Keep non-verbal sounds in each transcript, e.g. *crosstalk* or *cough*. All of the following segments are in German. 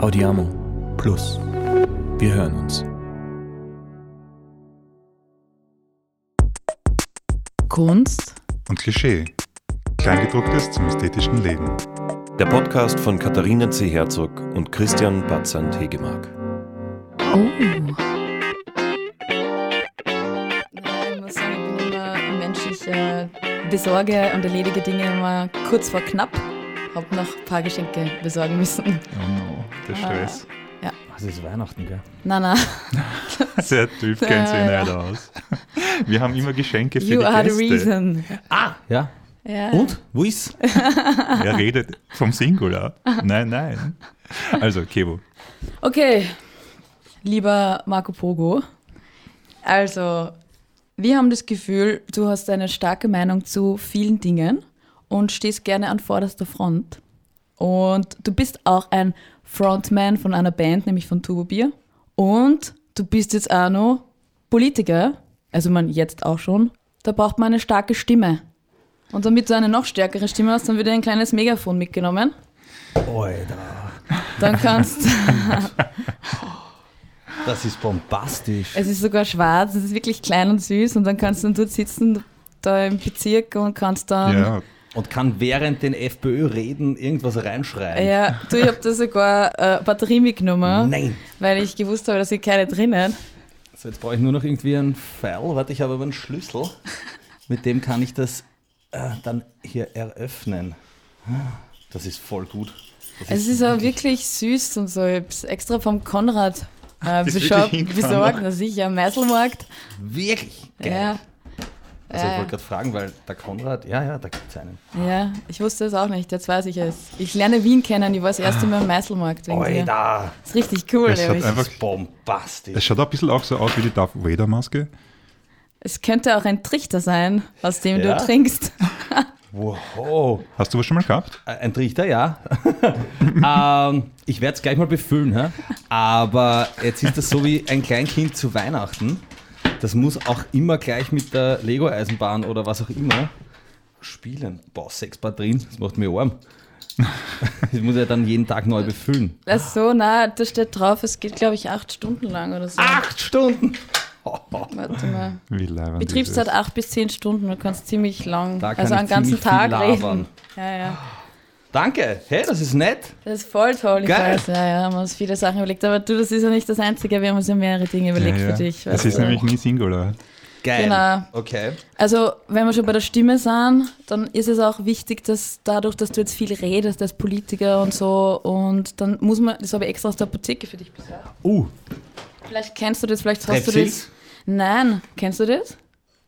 Audiamo Plus. Wir hören uns. Kunst und Klischee. Kleingedrucktes zum ästhetischen Leben. Der Podcast von Katharina C. Herzog und Christian Batzand Hegemark. Oh. Ich muss sagen, ich bin immer ein Mensch, ich äh, besorge und erledige Dinge immer kurz vor knapp. Hab noch ein paar Geschenke besorgen müssen. Oh der Stress. Ja. Also es ist Weihnachten, gell? Nein, nein. Der Typ kennt sich Ja, nicht *laughs* aus. Wir haben immer Geschenke für You die are the Gäste. reason. Ah, ja. Ja. Und? Wo ist? *laughs* Er redet vom Singular. Nein, nein. Also, Kevo. Okay, lieber Marco Pogo. Also, wir haben das Gefühl, du hast eine starke Meinung zu vielen Dingen und stehst gerne an vorderster Front. Und du bist auch ein Frontman von einer Band, nämlich von Turbo Bier. Und du bist jetzt auch noch Politiker, also man jetzt auch schon. Da braucht man eine starke Stimme. Und damit du eine noch stärkere Stimme hast, dann wird dir ein kleines Megafon mitgenommen. Alter, Dann kannst *laughs* das ist bombastisch. Es ist sogar schwarz, es ist wirklich klein und süß und dann kannst du dort sitzen, da im Bezirk und kannst dann. Ja, Und kann während den FPÖ-Reden irgendwas reinschreien. Ja, du, ich habe da sogar äh, Batterie mitgenommen, Nein. weil ich gewusst habe, dass ich keine drinnen. So, jetzt brauche ich nur noch irgendwie einen Pfeil. Warte, ich habe aber einen Schlüssel. Mit dem kann ich das äh, dann hier eröffnen. Das ist voll gut. Das Es ist auch wirklich süß und so. Ich habe es extra vom Konrad äh, *laughs* besorgt, dass ich am Meißelmarkt. wirklich geil. Ja, Also ich Ja, wollte gerade fragen, weil der Konrad, ja, ja, da gibt es einen. ja, ich wusste es auch nicht, jetzt weiß ich es. Ich lerne Wien kennen, ich war das erste Mal am Meißelmarkt. Alter, Das ist richtig cool. Es hat nämlich. einfach- bombastisch. es schaut auch ein bisschen auch so aus wie die Darth Vader-Maske. Es könnte auch ein Trichter sein, aus dem Ja? du trinkst. *laughs* Wow. Hast du was schon mal gehabt? Äh, Ein Trichter, ja. *laughs* ähm, ich werde es gleich mal befüllen, hä? aber jetzt ist das so wie ein Kleinkind zu Weihnachten. Das muss auch immer gleich mit der Lego-Eisenbahn oder was auch immer spielen. Boah, sechs Batterien, das macht mir arm. *laughs* Das muss ja dann jeden Tag neu befüllen. Ach so, na, da steht drauf, es geht, glaube ich, acht Stunden lang oder so. Acht Stunden! *laughs* Warte mal. Wie leibend Betriebszeit ist acht bis zehn Stunden, du kannst ziemlich lang, also einen ganzen Tag labern. reden. Ja, ja. Danke, hey, das ist nett. Das ist voll toll, ich Geil. weiß. Ja, ja, haben wir uns viele Sachen überlegt. Aber du, das ist ja nicht das Einzige, wir haben uns ja mehrere Dinge überlegt ja, ja. für dich. Es weißt ist du. nämlich nie Singular. Geil. Genau. Okay. Also, wenn wir schon bei der Stimme sind, dann ist es auch wichtig, dass dadurch, dass du jetzt viel redest als Politiker und so, und dann muss man, das habe ich extra aus der Apotheke für dich besorgt. Uh, Vielleicht kennst du das, vielleicht hast du Strepsils? das. Nein, kennst du das?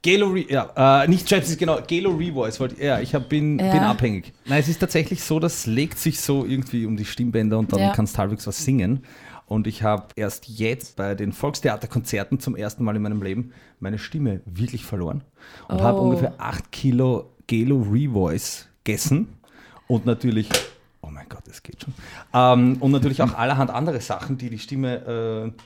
Gelo Re ja, äh, nicht Strepsils, genau, Gelo Revoice. Wollte, ja, ich hab, bin, Ja. bin abhängig. Nein, es ist tatsächlich so, das legt sich so irgendwie um die Stimmbänder und dann Ja. kannst du halbwegs was singen. Und ich habe erst jetzt bei den Volkstheaterkonzerten zum ersten Mal in meinem Leben meine Stimme wirklich verloren und habe Oh. ungefähr 8 Kilo Gelo Revoice gegessen und natürlich, oh mein Gott, es geht schon, ähm, und natürlich auch allerhand andere Sachen, die die Stimme, äh,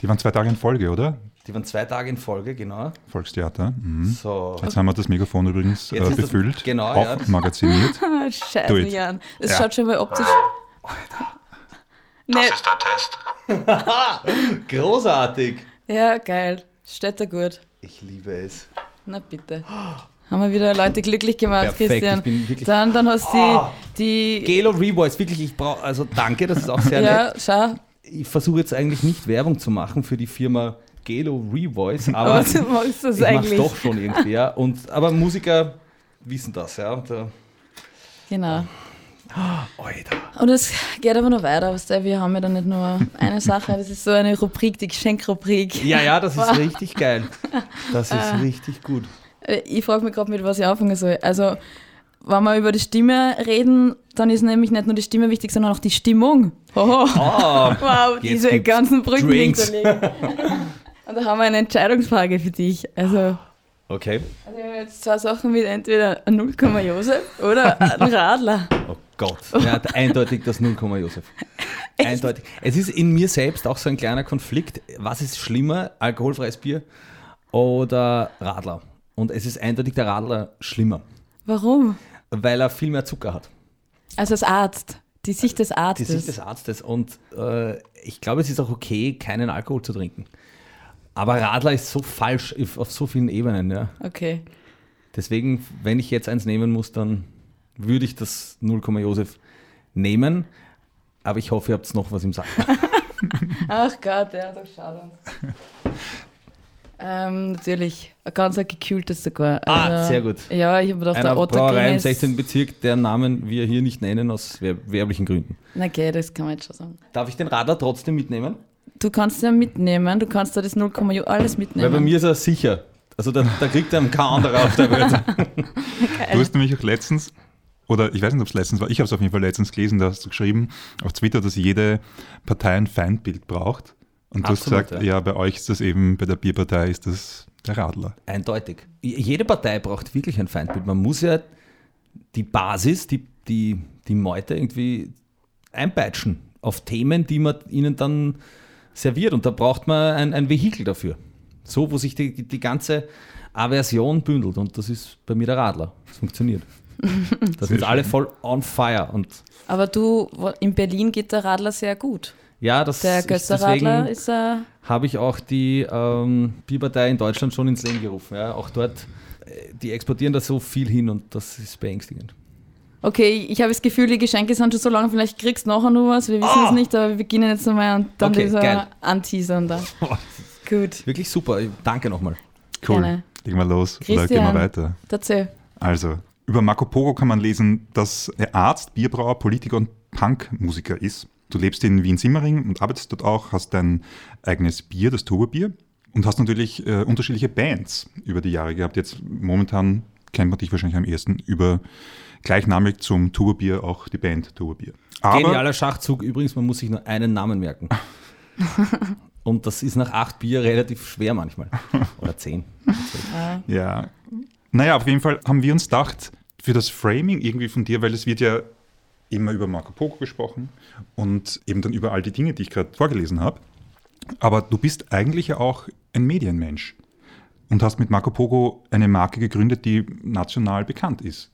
Die waren zwei Tage in Folge, oder? Die waren zwei Tage in Folge, genau. Volkstheater. Mhm. So. Jetzt haben wir das Megafon übrigens äh, ist das- befüllt, genau, auch ja. magaziniert. Ah, *laughs* Scheiße. Jan. Es Ja. schaut schon mal optisch. Nee, Das ist der Test. *laughs* Großartig. ja, geil. Steht da gut. Ich liebe es. Na bitte. Haben wir wieder Leute glücklich gemacht, Perfekt, Christian. ich bin wirklich- Dann, dann hast du Ah. die, die Gelo Revoice, wirklich, ich brauche, also danke, das ist auch sehr ja, nett. schau. Ich versuche jetzt eigentlich nicht Werbung zu machen für die Firma Gelo Revoice, *laughs* Aber aber du magst das ich mache eigentlich. doch schon irgendwie, ja. Und, aber Musiker wissen das, ja. Und, äh, Genau. Alter. Und es geht aber noch weiter, weißt du, wir haben ja dann nicht nur eine Sache, das ist so eine Rubrik, die Geschenkrubrik. Ja, ja, das ist richtig geil. Das ist Ah. richtig gut. Äh, Ich frage mich gerade, mit was ich anfangen soll. Also, wenn wir über die Stimme reden, dann ist nämlich nicht nur die Stimme wichtig, sondern auch die Stimmung. Hoho. Oh, Wow, diese ganzen Brücken hinterlegen. *laughs* Und da haben wir eine Entscheidungsfrage für dich. Also, okay. also wir haben jetzt zwei Sachen mit entweder ein 0, Josef oder ein Radler. Oh Gott. Hat eindeutig das 0, Josef. *laughs* Eindeutig. Es ist in mir selbst auch so ein kleiner Konflikt. Was ist schlimmer, alkoholfreies Bier oder Radler? Und es ist eindeutig der Radler schlimmer, Warum? weil er viel mehr Zucker hat. Also als Arzt, Die Sicht des die Arztes. Sicht des Arztes. Und äh, ich glaube, es ist auch okay, keinen Alkohol zu trinken. Aber Radler ist so falsch auf- so vielen Ebenen. Ja. okay. Deswegen, wenn ich jetzt eins nehmen muss, dann würde ich das 0, Josef nehmen. Aber ich hoffe, ihr habt noch was im Sack. *laughs* Ach Gott, ja, doch schade. ähm, natürlich, ein ganz ein gekühltes sogar. Ah, Also, sehr gut. Ja, ich habe gedacht, Einer der Otter Brauerei im ist- 16. Bezirk, deren Namen wir hier nicht nennen, aus wer werblichen Gründen. Na okay, das kann man jetzt schon sagen. Darf ich den Radler trotzdem mitnehmen? Du kannst ja mitnehmen, du kannst da das 0, alles mitnehmen. Weil bei mir ist er sicher. Also da, da kriegt er kein anderer auf der Welt. Du hast nämlich auch letztens, oder ich weiß nicht, ob es letztens war, ich habe es auf jeden Fall letztens gelesen, da hast du geschrieben auf Twitter, dass jede Partei ein Feindbild braucht. Und du hast Absolut, gesagt, ja. ja. bei euch ist das eben, bei der Bierpartei ist das der Radler. Eindeutig. Jede Partei braucht wirklich ein Feindbild. Man muss ja die Basis, die, die, die Meute irgendwie einpeitschen auf Themen, die man ihnen dann serviert. Und da braucht man ein, ein Vehikel dafür. So, wo sich die, die, die ganze Aversion bündelt. Und das ist bei mir der Radler. Das funktioniert. *laughs* Da sind alle voll on fire. Und Aber du, in Berlin geht der Radler sehr gut. ja, das Der ist Gösser-Radler deswegen ist äh, habe ich auch die ähm, Bierpartei in Deutschland schon ins Leben gerufen. Ja. Auch dort, äh, die exportieren da so viel hin und das ist beängstigend. Okay, ich habe das Gefühl, die Geschenke sind schon so lang, vielleicht kriegst du nachher noch was, wir wissen es nicht, aber wir beginnen jetzt nochmal und dann Okay, dieser geil. Anteasern da. *laughs* Gut, Wirklich super. Danke nochmal. Cool. Gerne. Legen wir los oder gehen wir weiter? erzähl. Also, über Marco Pogo kann man lesen, dass er Arzt, Bierbrauer, Politiker und Punkmusiker ist. Du lebst in Wien-Simmering und arbeitest dort auch, hast dein eigenes Bier, das Turbobier, und hast natürlich äh, unterschiedliche Bands über die Jahre gehabt. Jetzt momentan kennt man dich wahrscheinlich am ehesten über gleichnamig zum Turbobier auch die Band Turbobier. Aber Genialer Schachzug. Übrigens, man muss sich nur einen Namen merken. *laughs* und das ist nach acht Bier relativ schwer manchmal. Oder zehn. *laughs* Ja. Naja, auf jeden Fall haben wir uns gedacht, für das Framing irgendwie von dir, weil es wird ja immer über Marco Pogo gesprochen und eben dann über all die Dinge, die ich gerade vorgelesen habe. Aber du bist eigentlich ja auch ein Medienmensch und hast mit Marco Pogo eine Marke gegründet, die national bekannt ist.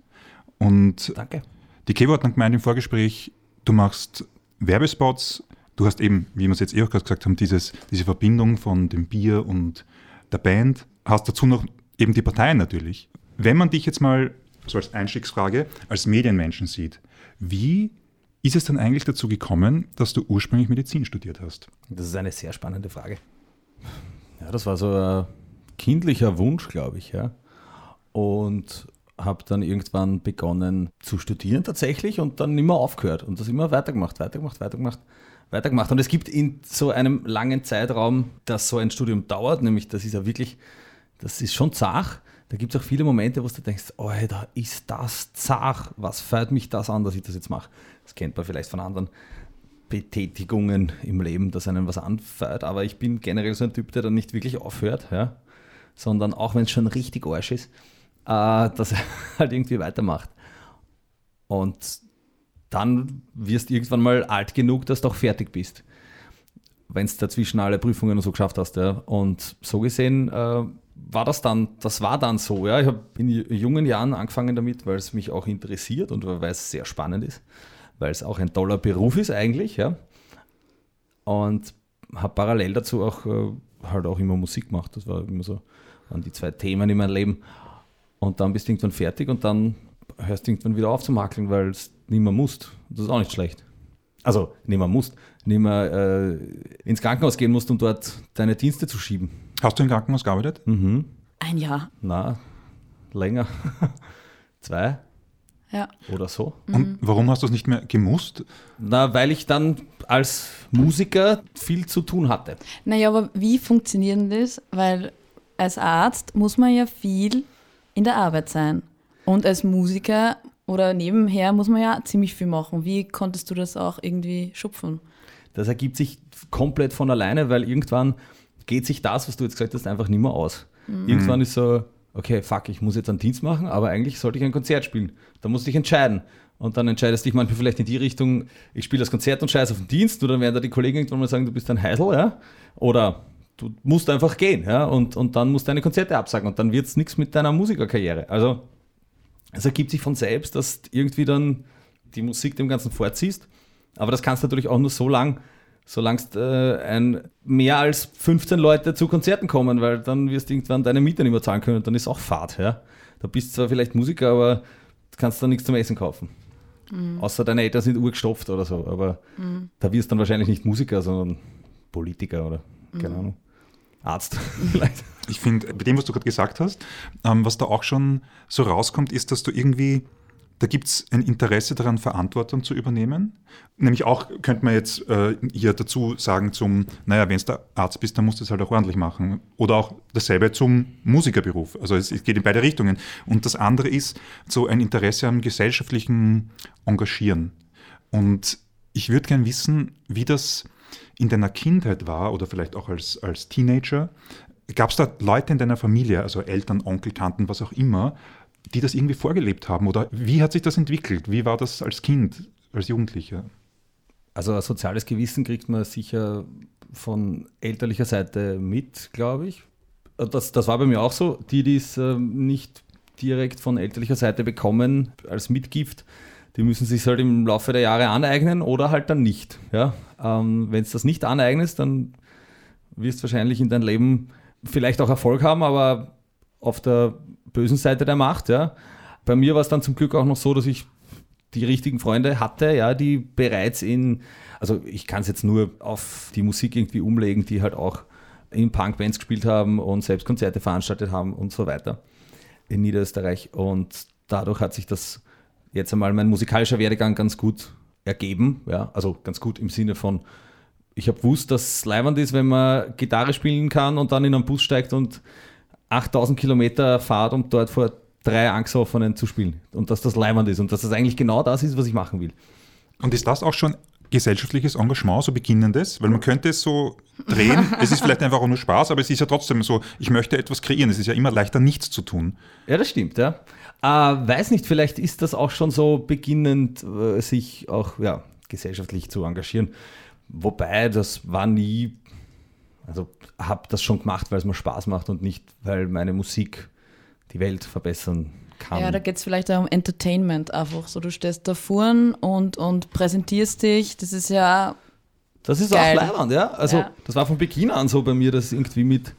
Und Danke. die Kevo hat dann gemeint im Vorgespräch, du machst Werbespots, du hast eben, wie wir es jetzt eh auch gerade gesagt haben, dieses, diese Verbindung von dem Bier und der Band, hast dazu noch eben die Parteien natürlich. Wenn man dich jetzt mal, so als Einstiegsfrage, als Medienmenschen sieht, wie ist es dann eigentlich dazu gekommen, dass du ursprünglich Medizin studiert hast? Das ist eine sehr spannende Frage. Ja, das war so ein kindlicher Wunsch, glaube ich, ja. Und habe dann irgendwann begonnen zu studieren tatsächlich und dann immer aufgehört und das immer weitergemacht, weitergemacht, weitergemacht, weitergemacht. Und es gibt in so einem langen Zeitraum, dass so ein Studium dauert, nämlich das ist ja wirklich, das ist schon zach. Da gibt es auch viele Momente, wo du denkst, oh, da ist das zach, was fällt mich das an, dass ich das jetzt mache. Das kennt man vielleicht von anderen Betätigungen im Leben, dass einem was anfällt. Aber ich bin generell so ein Typ, der dann nicht wirklich aufhört, ja? sondern auch wenn es schon richtig Arsch ist, äh, dass er *laughs* halt irgendwie weitermacht. Und dann wirst du irgendwann mal alt genug, dass du auch fertig bist. Wenn du dazwischen alle Prüfungen und so geschafft hast. Ja. Und so gesehen äh, war das dann, das war dann so. Ja. Ich habe in jungen Jahren angefangen damit, weil es mich auch interessiert und weil es sehr spannend ist, weil es auch ein toller Beruf ist eigentlich. Ja. Und habe parallel dazu auch äh, halt auch immer Musik gemacht. Das war immer so, waren die zwei Themen in meinem Leben. Und dann bist du irgendwann fertig und dann hörst du irgendwann wieder auf zu makeln, weil es nicht mehr musst. Das ist auch nicht schlecht. Also nicht mehr musst, nicht mehr äh, ins Krankenhaus gehen musst, um dort deine Dienste zu schieben. Hast du im Krankenhaus gearbeitet? Mhm. Ein Jahr. Na, länger. *laughs* Zwei Ja. oder so. Und warum hast du es nicht mehr gemusst? Na, weil ich dann als Musiker viel zu tun hatte. Naja, aber wie funktioniert das? Weil als Arzt muss man ja viel in der Arbeit sein. Und als Musiker oder nebenher muss man ja ziemlich viel machen. Wie konntest du das auch irgendwie schupfen? Das ergibt sich komplett von alleine, weil irgendwann geht sich das, was du jetzt gesagt hast, einfach nicht mehr aus. Irgendwann ist so, okay, fuck, ich muss jetzt einen Dienst machen, aber eigentlich sollte ich ein Konzert spielen. Da musst du dich entscheiden. Und dann entscheidest du dich manchmal vielleicht in die Richtung, ich spiele das Konzert und scheiße auf den Dienst, oder dann werden da die Kollegen irgendwann mal sagen, du bist ein Heisel, ja? Oder du musst einfach gehen, ja? Und, und dann musst du deine Konzerte absagen und dann wird es nichts mit deiner Musikerkarriere. Also es ergibt sich von selbst, dass du irgendwie dann die Musik dem Ganzen vorziehst. Aber das kannst du natürlich auch nur so lang, solange äh, ein, mehr als 15 Leute zu Konzerten kommen, weil dann wirst du irgendwann deine Miete nicht mehr zahlen können und dann ist auch Fahrt. Ja? Da bist du zwar vielleicht Musiker, aber du kannst dann nichts zum Essen kaufen. Außer deine Eltern sind urgestopft oder so. Aber da wirst du dann wahrscheinlich nicht Musiker, sondern Politiker oder keine Ahnung. Arzt *laughs* vielleicht. Ich finde, bei dem, was du gerade gesagt hast, ähm, was da auch schon so rauskommt, ist, dass du irgendwie, da gibt es ein Interesse daran, Verantwortung zu übernehmen. Nämlich auch, könnte man jetzt äh, hier dazu sagen, zum, naja, wenn du Arzt bist, dann musst du es halt auch ordentlich machen. Oder auch dasselbe zum Musikerberuf. Also es, es geht in beide Richtungen. Und das andere ist so ein Interesse am gesellschaftlichen Engagieren. Und ich würde gern wissen, wie das in deiner Kindheit war oder vielleicht auch als, als Teenager. Gab es da Leute in deiner Familie, also Eltern, Onkel, Tanten, was auch immer, die das irgendwie vorgelebt haben? Oder wie hat sich das entwickelt? Wie war das als Kind, als Jugendlicher? Also ein soziales Gewissen kriegt man sicher von elterlicher Seite mit, glaube ich. Das, das war bei mir auch so. Die, die es ähm, nicht direkt von elterlicher Seite bekommen als Mitgift, die müssen sich halt im Laufe der Jahre aneignen oder halt dann nicht. Ja? Ähm, Wenn du das nicht aneignest, dann wirst du wahrscheinlich in deinem Leben vielleicht auch Erfolg haben, aber auf der bösen Seite der Macht. Ja? Bei mir war es dann zum Glück auch noch so, dass ich die richtigen Freunde hatte, ja, die bereits in, also ich kann es jetzt nur auf die Musik irgendwie umlegen, die halt auch in Punkbands gespielt haben und selbst Konzerte veranstaltet haben und so weiter in Niederösterreich. Und dadurch hat sich das jetzt einmal mein musikalischer Werdegang ganz gut ergeben. Ja, also ganz gut im Sinne von, ich habe gewusst, dass es leibend ist, wenn man Gitarre spielen kann und dann in einen Bus steigt und 8000 Kilometer fahrt, um dort vor drei Angstoffenen zu spielen. Und dass das leibend ist und dass das eigentlich genau das ist, was ich machen will. Und ist das auch schon gesellschaftliches Engagement, so beginnendes? Weil man könnte es so drehen, *laughs* es ist vielleicht einfach auch nur Spaß, aber es ist ja trotzdem so, ich möchte etwas kreieren. Es ist ja immer leichter, nichts zu tun. Ja, das stimmt, ja. Äh, weiß nicht, vielleicht ist das auch schon so beginnend, äh, sich auch ja, gesellschaftlich zu engagieren. Wobei, das war nie, also habe das schon gemacht, weil es mir Spaß macht und nicht, weil meine Musik die Welt verbessern kann. Ja, da geht es vielleicht auch um Entertainment einfach. So, du stehst da vorn und, und präsentierst dich. Das ist ja Das ist Geil. auch leibend, ja. Also Ja. das war von Beginn an so bei mir, dass irgendwie mit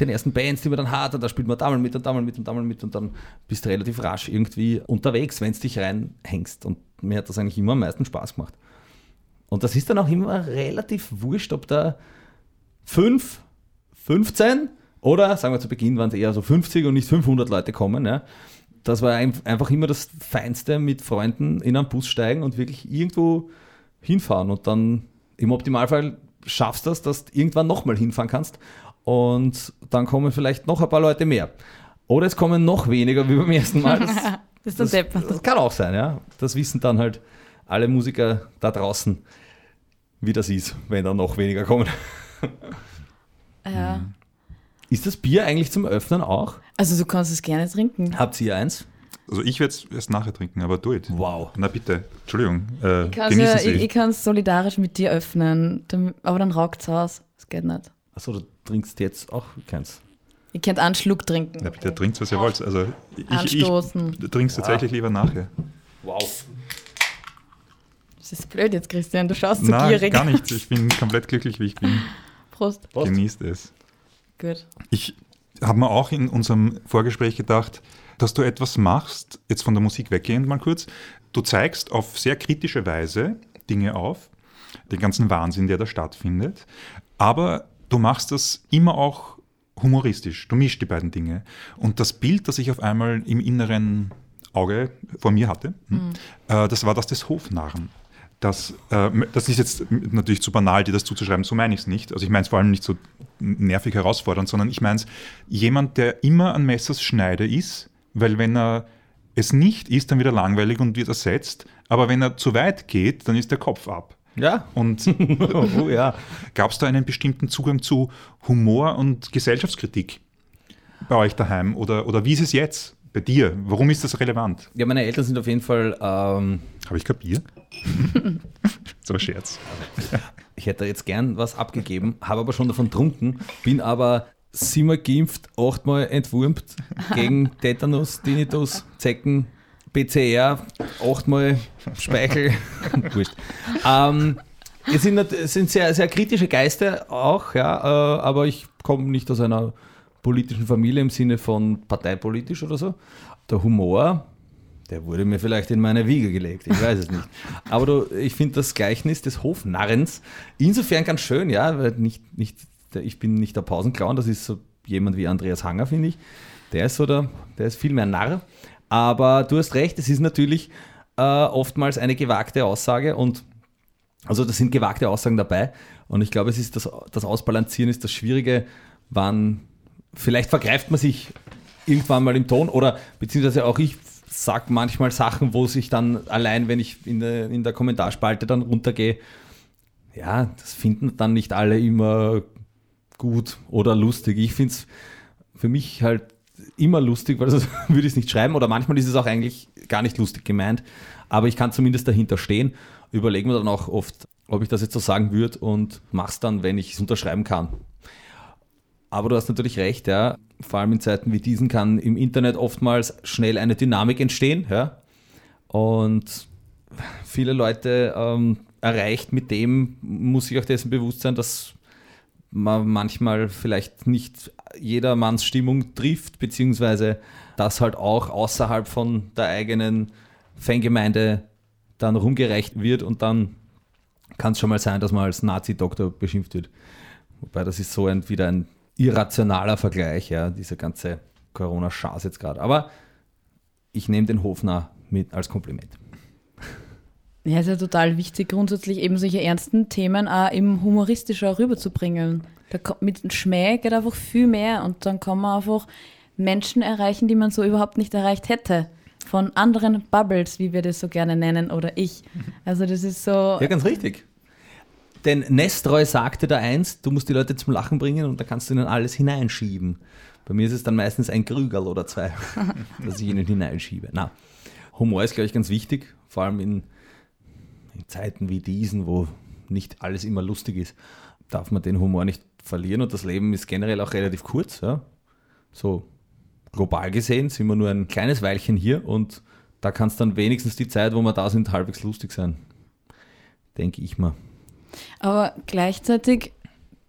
den ersten Bands, die man dann hat, und da spielt man da mal mit und da mal mit und da mal mit und dann bist du relativ rasch irgendwie unterwegs, wenn du dich reinhängst. Und mir hat das eigentlich immer am meisten Spaß gemacht. Und das ist dann auch immer relativ wurscht, ob da 5, 15 oder sagen wir zu Beginn waren es eher so 50 und nicht 500 Leute kommen. Ja. Das war ein- einfach immer das Feinste mit Freunden in einen Bus steigen und wirklich irgendwo hinfahren und dann im Optimalfall schaffst du das, dass du irgendwann nochmal hinfahren kannst und dann kommen vielleicht noch ein paar Leute mehr. Oder es kommen noch weniger wie beim ersten Mal. *laughs* Das, das das, Depp. das kann auch sein, ja. Das wissen dann halt alle Musiker da draußen, wie das ist, wenn dann noch weniger kommen. Ja. Ist das Bier eigentlich zum Öffnen auch? Also du kannst es gerne trinken. Habt ihr eins? Also ich werde es erst nachher trinken, aber do it. Wow. Na bitte, Entschuldigung, äh, Ich kann es solidarisch mit dir öffnen, aber dann raucht es aus. Das geht nicht. Achso, du trinkst jetzt auch keins. Ihr könnt einen Schluck trinken. ja, bitte trinkt, was ihr wollt. Also ich, Anstoßen. ich trinke es tatsächlich lieber nachher. Wow. Das ist blöd jetzt, Christian. Du schaust so Nein, gierig. gar nicht. Ich bin komplett glücklich, wie ich bin. Prost. Prost. Genießt es. Gut. Ich habe mir auch in unserem Vorgespräch gedacht, dass du etwas machst, jetzt von der Musik weggehend mal kurz. Du zeigst auf sehr kritische Weise Dinge auf, den ganzen Wahnsinn, der da stattfindet, aber du machst das immer auch humoristisch. Du mischst die beiden Dinge. Und das Bild, das ich auf einmal im inneren Auge vor mir hatte, hm, äh, das war das des Hofnarren. Das, äh, das ist jetzt natürlich zu banal, dir das zuzuschreiben, so meine ich es nicht. Also ich meine es vor allem nicht so nervig herausfordernd, sondern ich meine es, jemand, der immer an Messers Schneide ist, weil wenn er es nicht ist, dann wird er langweilig und wird ersetzt, aber wenn er zu weit geht, dann ist der Kopf ab. Ja. Und *laughs* oh ja. gab es da einen bestimmten Zugang zu Humor und Gesellschaftskritik bei euch daheim? Oder, oder wie ist es jetzt bei dir? Warum ist das relevant? Ja, meine Eltern sind auf jeden Fall, ähm, Habe ich kapiert? *laughs* so ein Scherz. ich hätte jetzt gern was abgegeben, habe aber schon davon trunken, bin aber siebenmal geimpft, achtmal entwurmt gegen Tetanus, Tinnitus, Zecken, PCR, achtmal Speichel, *laughs* wurscht. Ähm, es sind, es sind sehr, sehr kritische Geister auch, ja, äh, aber ich komme nicht aus einer politischen Familie im Sinne von parteipolitisch oder so. Der Humor, der wurde mir vielleicht in meine Wiege gelegt, ich weiß es nicht. Aber du, ich finde das Gleichnis des Hofnarrens insofern ganz schön, ja, weil nicht, nicht, ich bin nicht der Pausenclown, das ist so jemand wie Andreas Hanger, finde ich. Der ist so der, der ist viel mehr Narr. Aber du hast recht, es ist natürlich äh, oftmals eine gewagte Aussage und also da sind gewagte Aussagen dabei und ich glaube, es ist das, das Ausbalancieren ist das Schwierige, wann vielleicht vergreift man sich irgendwann mal im Ton oder beziehungsweise auch ich sage manchmal Sachen, wo sich dann allein, wenn ich in der, in der Kommentarspalte dann runtergehe, ja, das finden dann nicht alle immer gut oder lustig. Ich finde es für mich halt immer lustig, weil sonst *laughs* würde ich es nicht schreiben oder manchmal ist es auch eigentlich gar nicht lustig gemeint, aber ich kann zumindest dahinter stehen, überlege mir dann auch oft, ob ich das jetzt so sagen würde und mache es dann, wenn ich es unterschreiben kann. Aber du hast natürlich recht, ja. Vor allem in Zeiten wie diesen kann im Internet oftmals schnell eine Dynamik entstehen, ja. Und viele Leute ähm, erreicht mit dem, muss sich auch dessen bewusst sein, dass man manchmal vielleicht nicht jedermanns Stimmung trifft, beziehungsweise das halt auch außerhalb von der eigenen Fangemeinde dann rumgereicht wird und dann kann es schon mal sein, dass man als Nazi-Doktor beschimpft wird. Wobei das ist so ein, wieder ein irrationaler Vergleich, ja, diese ganze Corona-Schaß jetzt gerade. Aber ich nehme den Hofner mit als Kompliment. Ja, ist ja total wichtig, grundsätzlich eben solche ernsten Themen auch eben humoristischer rüberzubringen. Da kommt, mit Schmäh geht einfach viel mehr und dann kann man einfach Menschen erreichen, die man so überhaupt nicht erreicht hätte. Von anderen Bubbles, wie wir das so gerne nennen, oder ich. Also das ist so, Ja, ganz richtig. Denn Nestroy sagte da einst, du musst die Leute zum Lachen bringen und da kannst du ihnen alles hineinschieben. Bei mir ist es dann meistens ein Krügerl oder zwei, *laughs* dass ich ihnen hineinschiebe. Na, Humor ist, glaube ich, ganz wichtig, vor allem in, in Zeiten wie diesen, wo nicht alles immer lustig ist, darf man den Humor nicht verlieren und das Leben ist generell auch relativ kurz. Ja? So global gesehen sind wir nur ein kleines Weilchen hier und da kann es dann wenigstens die Zeit, wo wir da sind, halbwegs lustig sein. Denke ich mal. Aber gleichzeitig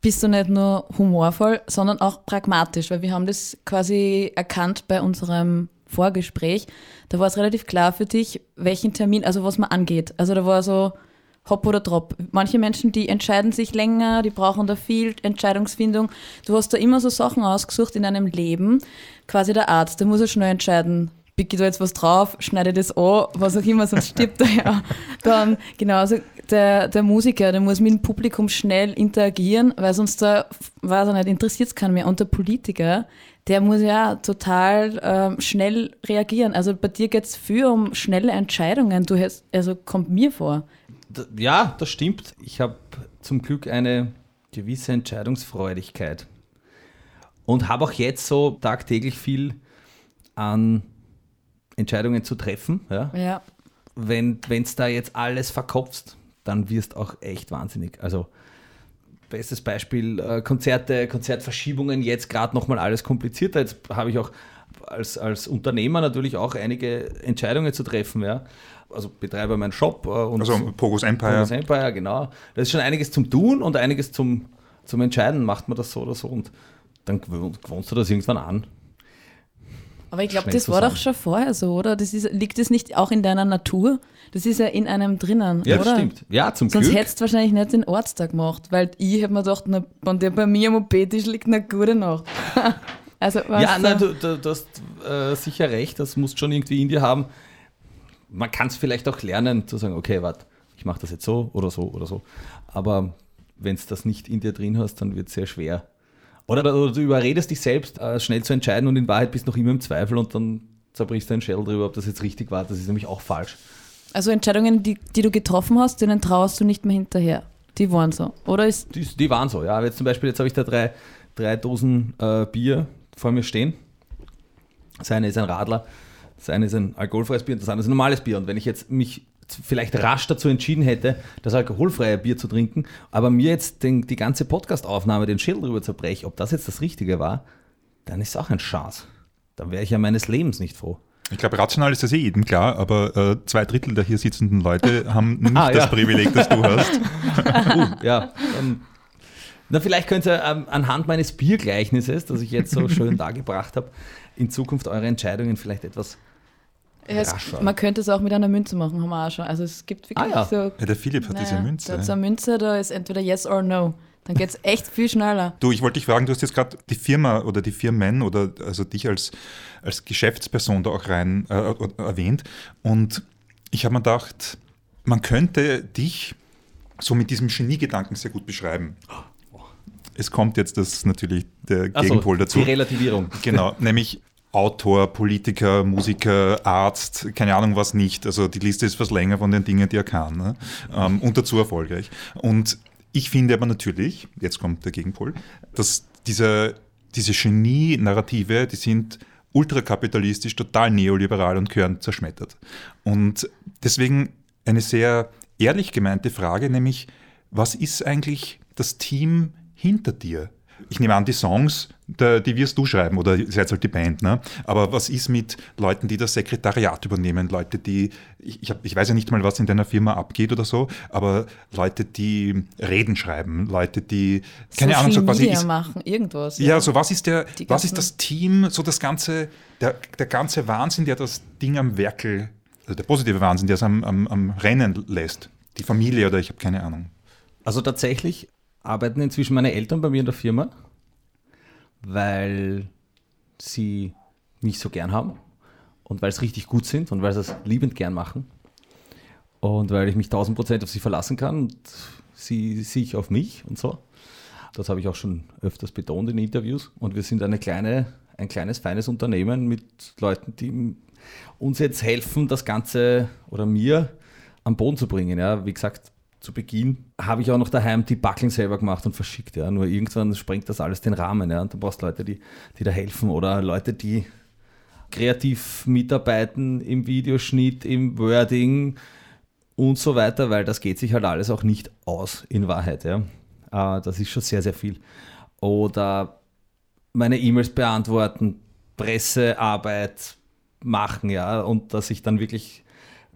bist du nicht nur humorvoll, sondern auch pragmatisch, weil wir haben das quasi erkannt bei unserem Vorgespräch. Da war es relativ klar für dich, welchen Termin, also was man angeht. Also da war so Hopp oder Drop. Manche Menschen, die entscheiden sich länger, die brauchen da viel Entscheidungsfindung. Du hast da immer so Sachen ausgesucht in deinem Leben. Quasi der Arzt, der muss ja schnell entscheiden, ich da jetzt was drauf, schneide das an, was auch immer, sonst stirbt er ja. *laughs* Dann genauso der, der Musiker, der muss mit dem Publikum schnell interagieren, weil sonst da, weiß er nicht, interessiert es keinen mehr. Und der Politiker, der muss ja total ähm, schnell reagieren. Also bei dir geht es viel um schnelle Entscheidungen. Du hast, also kommt mir vor. Ja, das stimmt. Ich habe zum Glück eine gewisse Entscheidungsfreudigkeit und habe auch jetzt so tagtäglich viel an Entscheidungen zu treffen. Ja? Ja. Wenn es da jetzt alles verkopfst, dann wirst auch echt wahnsinnig. Also bestes Beispiel, äh, Konzerte, Konzertverschiebungen, jetzt gerade nochmal alles komplizierter. Jetzt habe ich auch als, als Unternehmer natürlich auch einige Entscheidungen zu treffen. Ja? Also betreibe meinen Shop äh, und Also Pogos Empire. Pogos Empire, genau. Da ist schon einiges zum Tun und einiges zum, zum Entscheiden. Macht man das so oder so und dann gewohnst du das irgendwann an. Aber ich glaube, das war doch schon vorher so, oder? Das ist, liegt das nicht auch in deiner Natur? Das ist ja in einem drinnen, Ja, oder? das stimmt. Ja, zum Sonst Glück. hättest du wahrscheinlich nicht den Ortstag gemacht, weil ich hätte mir gedacht, na, wenn der bei mir am OP-Tisch liegt, eine gute Nacht. *laughs* also, Ja, nein, du, du, du hast äh, sicher recht, das musst schon irgendwie in dir haben. Man kann es vielleicht auch lernen, zu sagen, okay, warte, ich mache das jetzt so oder so oder so. Aber wenn es das nicht in dir drin hast, dann wird es sehr schwer. Oder, oder du überredest dich selbst, äh, schnell zu entscheiden und in Wahrheit bist du noch immer im Zweifel und dann zerbrichst du einen Schädel drüber, ob das jetzt richtig war. Das ist nämlich auch falsch. Also Entscheidungen, die, die du getroffen hast, denen traust du nicht mehr hinterher. Die waren so. Oder ist. Die, die waren so, ja. Jetzt zum Beispiel, jetzt habe ich da drei, drei Dosen äh, Bier vor mir stehen. Das eine ist ein Radler, das eine ist ein alkoholfreies Bier und das andere ist ein normales Bier. Und wenn ich jetzt mich vielleicht rasch dazu entschieden hätte, das alkoholfreie Bier zu trinken, aber mir jetzt den, die ganze Podcast-Aufnahme den Schädel drüber zerbreche, ob das jetzt das Richtige war, dann ist es auch ein Chance. Dann wäre ich ja meines Lebens nicht froh. Ich glaube, rational ist das eh jedem klar, aber äh, zwei Drittel der hier sitzenden Leute haben *laughs* nicht Ah, das ja. Privileg, das du hast. *laughs* Uh, ja. Dann, na, vielleicht könnt ihr ähm, anhand meines Biergleichnisses, das ich jetzt so schön dargebracht habe, in Zukunft eure Entscheidungen vielleicht etwas. Ja, es, man könnte es auch mit einer Münze machen, haben wir auch schon. Also es gibt wirklich Ah, ja. so. Ja, der Philipp hat diese naja, Münze. Da hat so eine Münze, da ist entweder yes or no. Dann geht es echt viel schneller. Du, ich wollte dich fragen, du hast jetzt gerade die Firma oder die Firmen oder also dich als, als Geschäftsperson da auch rein äh, äh, erwähnt. Und ich habe mir gedacht, man könnte dich so mit diesem Geniegedanken sehr gut beschreiben. Es kommt jetzt das natürlich der Ach so, Gegenpol dazu. Die Relativierung. Genau, nämlich Autor, Politiker, Musiker, Arzt, keine Ahnung was nicht. Also die Liste ist was länger von den Dingen, die er kann. Ne? Ähm, und dazu erfolgreich. Und ich finde aber natürlich, jetzt kommt der Gegenpol, dass diese, diese Genie-Narrative, die sind ultrakapitalistisch, total neoliberal und gehören zerschmettert. Und deswegen eine sehr ehrlich gemeinte Frage, nämlich, was ist eigentlich das Team hinter dir? Ich nehme an, die Songs, da- die wirst du schreiben oder ihr seid halt die Band, ne? Aber was ist mit Leuten, die das Sekretariat übernehmen, Leute, die, ich, ich, hab, ich weiß ja nicht mal, was in deiner Firma abgeht oder so, aber Leute, die Reden schreiben, Leute, die, keine Social Ahnung, so quasi Media ist, machen, irgendwas. ja, so was ist der, was ist das Team, so das ganze, der, der ganze Wahnsinn, der das Ding am Werkel, also der positive Wahnsinn, der es am, am, am Rennen lässt. Die Familie oder ich habe keine Ahnung. Also tatsächlich arbeiten inzwischen meine Eltern bei mir in der Firma, weil sie mich so gern haben und weil sie richtig gut sind und weil sie es liebend gern machen und weil ich mich 1000 Prozent auf sie verlassen kann und sie sich auf mich und so. Das habe ich auch schon öfters betont in Interviews und wir sind eine kleine, ein kleines, feines Unternehmen mit Leuten, die uns jetzt helfen, das Ganze oder mir am Boden zu bringen. Ja, wie gesagt, zu Beginn habe ich auch noch daheim die Backeln selber gemacht und verschickt. Ja. Nur irgendwann sprengt das alles den Rahmen. Ja. Und du brauchst Leute, die, die da helfen oder Leute, die kreativ mitarbeiten im Videoschnitt, im Wording und so weiter, weil das geht sich halt alles auch nicht aus in Wahrheit. Ja. Äh, Das ist schon sehr, sehr viel. Oder meine E-Mails beantworten, Pressearbeit machen, ja, und dass ich dann wirklich,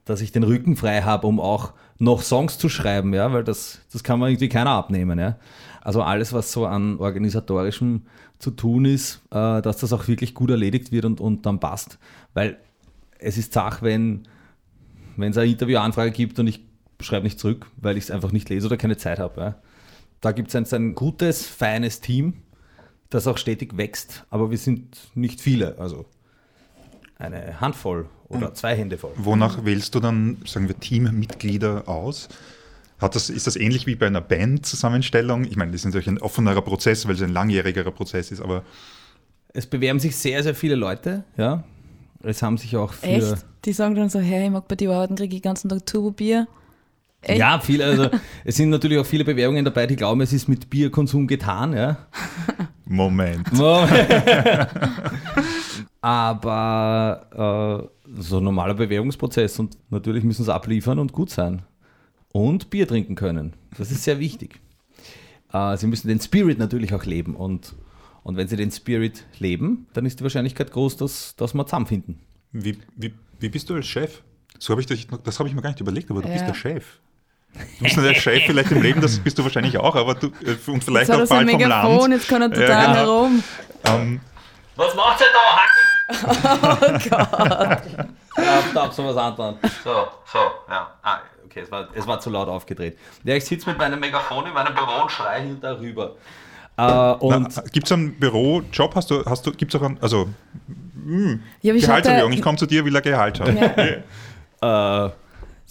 dass ich den Rücken frei habe, um auch noch Songs zu schreiben, ja, weil das, das kann man irgendwie keiner abnehmen, ja. Also alles, was so an organisatorischem zu tun ist, äh, dass das auch wirklich gut erledigt wird und, und dann passt. Weil es ist wenn wenn es eine Interviewanfrage gibt und ich schreibe nicht zurück, weil ich es einfach nicht lese oder keine Zeit habe. Ja. Da gibt es ein, ein gutes, feines Team, das auch stetig wächst, aber wir sind nicht viele, also eine Handvoll oder zwei Hände voll. Wonach wählst du dann, sagen wir, Teammitglieder aus? Hat das, ist das ähnlich wie bei einer Band-Zusammenstellung? Ich meine, das ist natürlich ein offenerer Prozess, weil es ein langjährigerer Prozess ist, aber Es bewerben sich sehr, sehr viele Leute, ja. Es haben sich auch viele. Echt? Die sagen dann so, hey, ich mag bei dir arbeiten, kriege ich den ganzen Tag Turbo-Bier. Echt? Ja, viele, also es sind natürlich auch viele Bewerbungen dabei, die glauben, es ist mit Bierkonsum getan, ja. Moment. *laughs* Aber äh, so ein normaler Bewerbungsprozess und natürlich müssen sie abliefern und gut sein. Und Bier trinken können. Das ist sehr wichtig. Äh, sie müssen den Spirit natürlich auch leben. Und, und wenn sie den Spirit leben, dann ist die Wahrscheinlichkeit groß, dass, dass wir zusammenfinden. Wie, wie, wie bist du als Chef? So habe ich das, das habe ich mir gar nicht überlegt, aber du bist Ja. der Chef. Du bist nicht der Chef vielleicht im Leben, das bist du wahrscheinlich auch, aber du, äh, und vielleicht Jetzt auch er bald vom Megafon, Land. jetzt kann er Ja, total genau. herum. Ähm, Was macht ihr da, Hacken? Ja, darf sowas antworten. So, so, ja. Ah, Okay, es war, es war zu laut aufgedreht. Ja, ich sitze mit meinem Megafon in meinem Büro und schreie hier darüber. Äh, und Gibt es einen Bürojob? Hast du, hast du, gibt es auch einen, also Ja, aber ich Gehaltserhöhung, ich komme zu dir, will er Gehalt haben. *laughs* äh,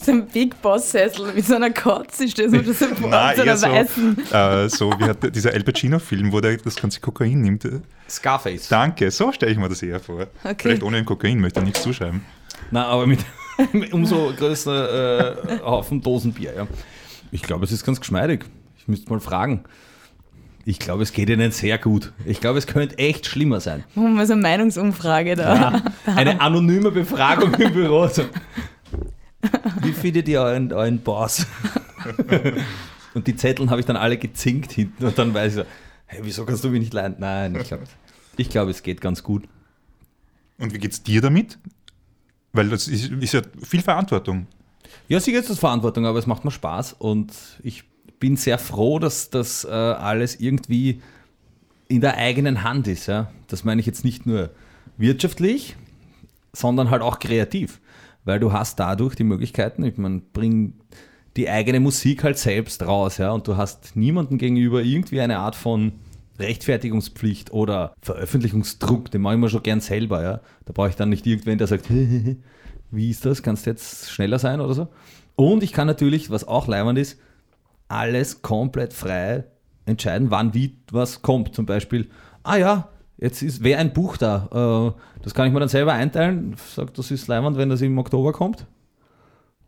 so einen Big Boss-Sessel mit so einer stelle mir das so vor, Nein, so einer so, weißen. äh, so wie hat dieser El Pacino-Film, wo der das ganze Kokain nimmt. Scarface. Danke, so stelle ich mir das eher vor. Okay. Vielleicht ohne den Kokain möchte ich nichts zuschreiben. Na, aber *laughs* mit, umso größer äh, Haufen Dosenbier. Ja. Ich glaube, es ist ganz geschmeidig. Ich müsste mal fragen. Ich glaube, es geht Ihnen sehr gut. Ich glaube, es könnte echt schlimmer sein. Machen wir so eine Meinungsumfrage da. Eine anonyme Befragung im Büro. So. Wie findet ihr euren, euren Boss? *laughs* Und die Zettel habe ich dann alle gezinkt hinten und dann weiß ich so, hey, wieso kannst du mich nicht leiden? Nein, ich glaube, ich glaube, es geht ganz gut. Und wie geht's dir damit? Weil das ist, ist ja viel Verantwortung. Ja, sicher ist das Verantwortung, aber es macht mir Spaß und ich bin sehr froh, dass das äh, alles irgendwie in der eigenen Hand ist. Ja? Das meine ich jetzt nicht nur wirtschaftlich, sondern halt auch kreativ, weil du hast dadurch die Möglichkeiten, ich meine, bring die eigene Musik halt selbst raus, ja, und du hast niemandem gegenüber irgendwie eine Art von Rechtfertigungspflicht oder Veröffentlichungsdruck, den mache ich mir schon gern selber, ja. Da brauche ich dann nicht irgendwen, der sagt, *laughs* wie ist das, kannst du jetzt schneller sein oder so. Und ich kann natürlich, was auch leibend ist, alles komplett frei entscheiden, wann wie was kommt. Zum Beispiel, ah ja, jetzt ist wer ein Buch da. Äh, das kann ich mir dann selber einteilen. Sagt, das ist leibend, wenn das im Oktober kommt.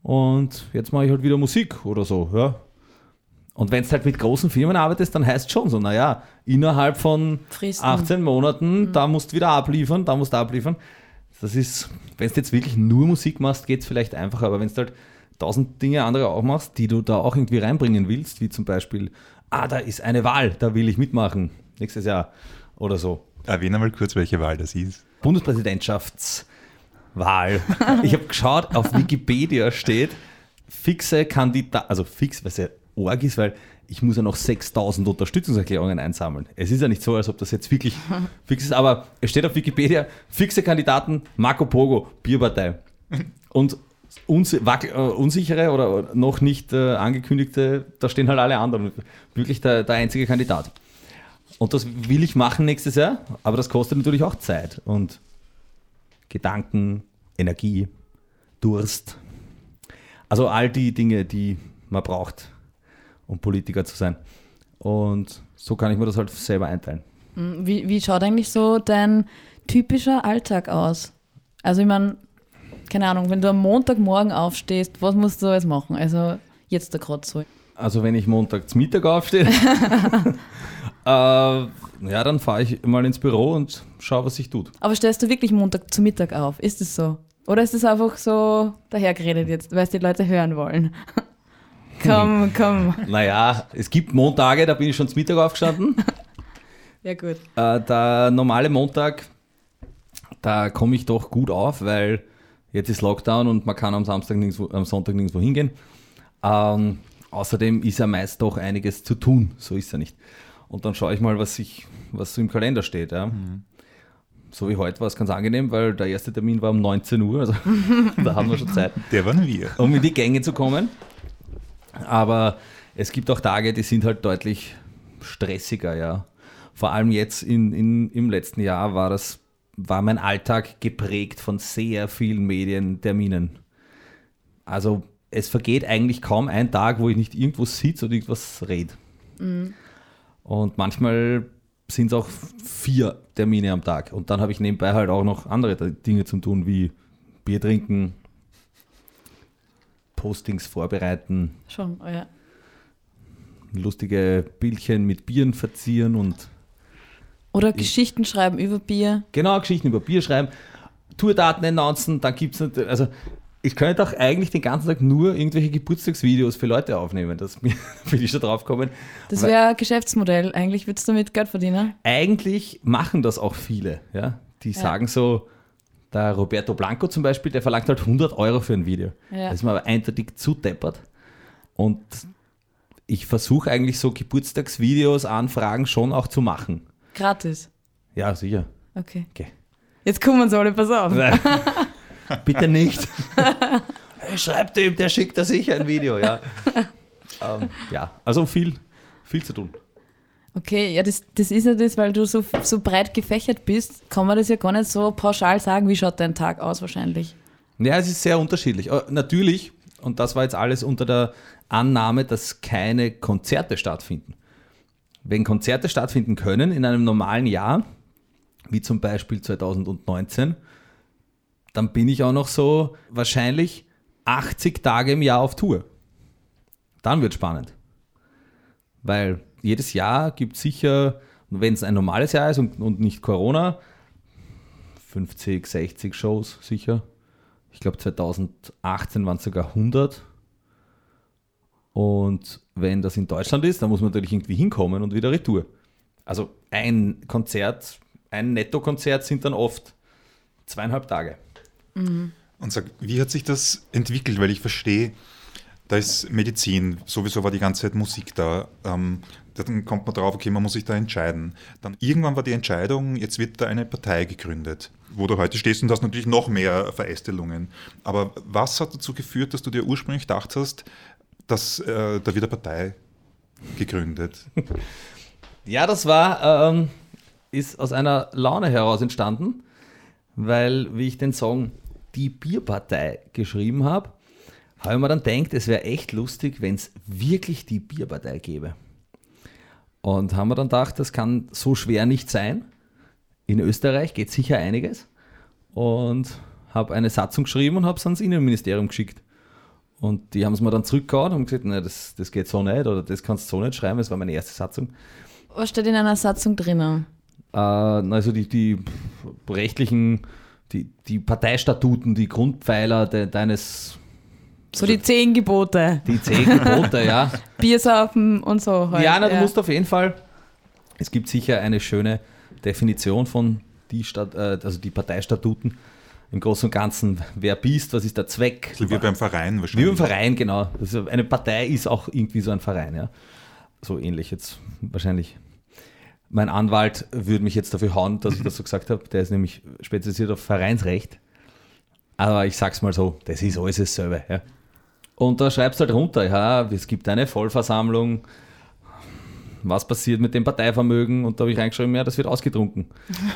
Und jetzt mache ich halt wieder Musik oder so, ja. Und wenn du halt mit großen Firmen arbeitest, dann heißt es schon so, naja, innerhalb von Fristen. 18 Monaten, da musst du wieder abliefern, da musst du abliefern. Das ist, wenn du jetzt wirklich nur Musik machst, geht es vielleicht einfacher, aber wenn du halt tausend Dinge andere auch machst, die du da auch irgendwie reinbringen willst, wie zum Beispiel, ah, da ist eine Wahl, da will ich mitmachen, nächstes Jahr oder so. Erwähne mal kurz, welche Wahl das ist. Bundespräsidentschaftswahl. *laughs* Ich habe geschaut, auf Wikipedia steht fixe Kandidat, also fix, was ja arg ist, weil ich muss ja noch 6000 Unterstützungserklärungen einsammeln. Es ist ja nicht so, als ob das jetzt wirklich *laughs* fix ist, aber es steht auf Wikipedia, fixe Kandidaten Marco Pogo, Bierpartei. Und uns, äh, unsichere oder noch nicht äh, angekündigte, da stehen halt alle anderen. Wirklich der, der einzige Kandidat. Und das will ich machen nächstes Jahr, aber das kostet natürlich auch Zeit und Gedanken, Energie, Durst. Also all die Dinge, die man braucht, um Politiker zu sein. Und so kann ich mir das halt selber einteilen. Wie, wie schaut eigentlich so dein typischer Alltag aus? Also ich meine, keine Ahnung, wenn du am Montagmorgen aufstehst, was musst du alles machen? Also jetzt da gerade so. Also wenn ich Montag zum Mittag aufstehe, *laughs* *laughs* äh, ja, dann fahre ich mal ins Büro und schaue, was sich tut. Aber stellst du wirklich Montag zu Mittag auf? Ist es so? Oder ist es einfach so dahergeredet jetzt, weil es die Leute hören wollen? *laughs* komm, komm. Naja, es gibt Montage, da bin ich schon zum Mittag aufgestanden. *laughs* Ja, gut. Äh, der normale Montag, da komme ich doch gut auf, weil jetzt ist Lockdown und man kann am Samstag nirgendwo, am Sonntag nirgendwo hingehen. Ähm, außerdem ist ja meist doch einiges zu tun, so ist ja nicht. Und dann schaue ich mal, was, ich, was so im Kalender steht. Ja. So wie heute war es ganz angenehm, weil der erste Termin war um 19 Uhr, also *laughs* da haben wir schon Zeit Der waren wir. um in die Gänge zu kommen. Aber es gibt auch Tage, die sind halt deutlich stressiger, ja. Vor allem jetzt in, in, im letzten Jahr war das, war mein Alltag geprägt von sehr vielen Medienterminen. Also es vergeht eigentlich kaum ein Tag, wo ich nicht irgendwo sitze oder irgendwas rede. Und manchmal sind es auch vier Termine am Tag. Und dann habe ich nebenbei halt auch noch andere Dinge zu tun, wie Bier trinken, Postings vorbereiten, Schon, oh ja. lustige Bildchen mit Bieren verzieren und Oder Geschichten schreiben über Bier. genau Geschichten über Bier schreiben, Tourdaten announcen, dann gibt es also ich könnte auch eigentlich den ganzen Tag nur irgendwelche Geburtstagsvideos für Leute aufnehmen, *laughs* das bin ich schon drauf gekommen. Das wäre ein Geschäftsmodell. Eigentlich würdest du damit Geld verdienen. eigentlich machen das auch viele. Ja? Die sagen so, der Roberto Blanco zum Beispiel, der verlangt halt 100 Euro für ein Video. Ja. Das ist mir aber eindeutig zu deppert. Und ich versuche eigentlich so Geburtstagsvideos, Anfragen schon auch zu machen. Gratis. Ja, sicher. Okay. Okay. Jetzt kommen sie alle, pass auf. *laughs* *laughs* Bitte nicht. hey, schreibt ihm, der schickt da sicher ein Video, ja. ähm, ja, also viel, viel zu tun. Okay, ja, das, das ist ja das, weil du so, so breit gefächert bist, kann man das ja gar nicht so pauschal sagen, wie schaut dein Tag aus wahrscheinlich. Ja, es ist sehr unterschiedlich. Aber Natürlich, und das war jetzt alles unter der Annahme, dass keine Konzerte stattfinden. Wenn Konzerte stattfinden können in einem normalen Jahr, wie zum Beispiel 2019, dann bin ich auch noch so wahrscheinlich 80 Tage im Jahr auf Tour. Dann wird spannend. Weil jedes Jahr gibt es sicher, wenn es ein normales Jahr ist und, und nicht Corona, 50, 60 Shows sicher. Ich glaube 2018 waren es sogar 100. Und wenn das in Deutschland ist, dann muss man natürlich irgendwie hinkommen und wieder retour. Also ein Konzert, ein Netto-Konzert sind dann oft zweieinhalb Tage. Und sag, wie hat sich das entwickelt? Weil ich verstehe, da ist Medizin, sowieso war die ganze Zeit Musik da. Ähm, dann kommt man drauf, okay, man muss sich da entscheiden. Dann irgendwann war die Entscheidung, jetzt wird da eine Partei gegründet, wo du heute stehst und hast natürlich noch mehr Verästelungen. Aber was hat dazu geführt, dass du dir ursprünglich gedacht hast, dass äh, da wird eine Partei gegründet? *laughs* Ja, das war, ähm, ist aus einer Laune heraus entstanden, weil, wie ich den Song Die Bierpartei geschrieben habe, habe ich mir dann gedacht, es wäre echt lustig, wenn es wirklich die Bierpartei gäbe. Und haben wir dann gedacht, das kann so schwer nicht sein. In Österreich geht sicher einiges. Und habe eine Satzung geschrieben und habe es ans Innenministerium geschickt. Und die haben es mir dann zurückgehauen und gesagt, nein, das, das geht so nicht oder das kannst du so nicht schreiben. Das war meine erste Satzung. Was steht in einer Satzung drinnen? Äh, also die, die rechtlichen, die, die Parteistatuten, die Grundpfeiler de, deines, So die zehn Gebote. die zehn Gebote, ja. *laughs* Biersaufen und so. Halt. Ja, na, du musst auf jeden Fall. Es gibt sicher eine schöne Definition von die Stat, äh, also die Parteistatuten im Großen und Ganzen. Wer bist, was ist der Zweck? So wie beim Verein Wie wahrscheinlich. beim Verein, genau. Also eine Partei ist auch irgendwie so ein Verein, ja. So ähnlich jetzt wahrscheinlich. Mein Anwalt würde mich jetzt dafür hauen, dass ich das so gesagt habe. Der ist nämlich spezialisiert auf Vereinsrecht. Aber ich sag's mal so, das ist alles dasselbe. Ja. Und da schreibst du halt runter, ja, es gibt eine Vollversammlung, was passiert mit dem Parteivermögen und da habe ich reingeschrieben, ja, das wird ausgetrunken.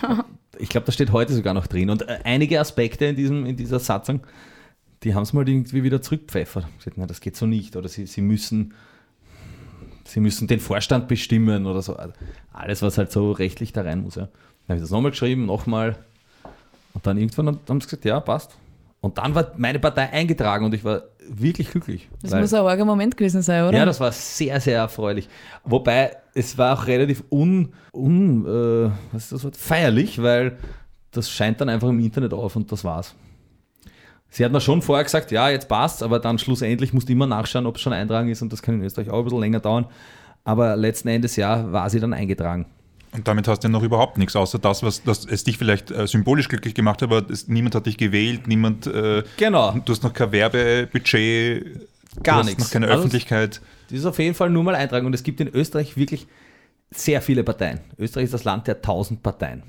*laughs* ich glaube, das steht heute sogar noch drin. Und äh, einige Aspekte in, diesem, in dieser Satzung, die haben es mal irgendwie wieder zurückpfeffert. Gesagt, na, das geht so nicht. Oder sie, sie müssen sie müssen den Vorstand bestimmen oder so. Alles, was halt so rechtlich da rein muss. Ja. Dann habe ich das nochmal geschrieben, nochmal. Und dann irgendwann haben sie gesagt, ja, passt. Und dann war meine Partei eingetragen und ich war wirklich glücklich. Das muss ein arger Moment gewesen sein, oder? ja, das war sehr, sehr erfreulich. Wobei, es war auch relativ un, un äh, was ist das Wort? feierlich, weil das scheint dann einfach im Internet auf und das war's. Sie hat mir schon vorher gesagt, ja, jetzt passt's, aber dann schlussendlich musst du immer nachschauen, ob es schon eintragen ist und das kann in Österreich auch ein bisschen länger dauern. Aber letzten Endes, ja, war sie dann eingetragen. Und damit hast du ja noch überhaupt nichts, außer das, was das es dich vielleicht äh, symbolisch glücklich gemacht hat, aber es, niemand hat dich gewählt, niemand, äh, Genau. du hast noch kein Werbebudget, Gar du hast nichts. noch keine Also- Öffentlichkeit. Das ist auf jeden Fall nur mal eintragen. Und es gibt in Österreich wirklich sehr viele Parteien. Österreich ist das Land der tausend Parteien.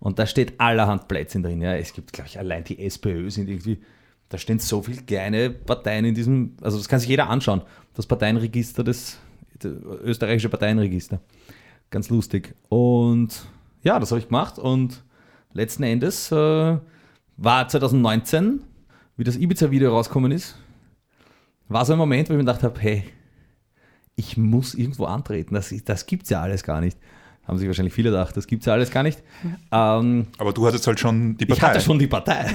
Und da steht allerhand Plätzchen drin. Ja. Es gibt, glaube ich, allein die SPÖ sind irgendwie, da stehen so viele kleine Parteien in diesem, also das kann sich jeder anschauen. Das Parteienregister, das, das österreichische Parteienregister. Ganz lustig. Und ja, das habe ich gemacht. Und letzten Endes äh, war 2019, wie das Ibiza-Video rausgekommen ist, war so ein Moment, wo ich mir gedacht habe, hey, ich muss irgendwo antreten. Das, das gibt es ja alles gar nicht. Haben sich wahrscheinlich viele gedacht, das gibt es ja alles gar nicht. Ähm, Aber du hattest halt schon die Partei. ich hatte schon die Partei.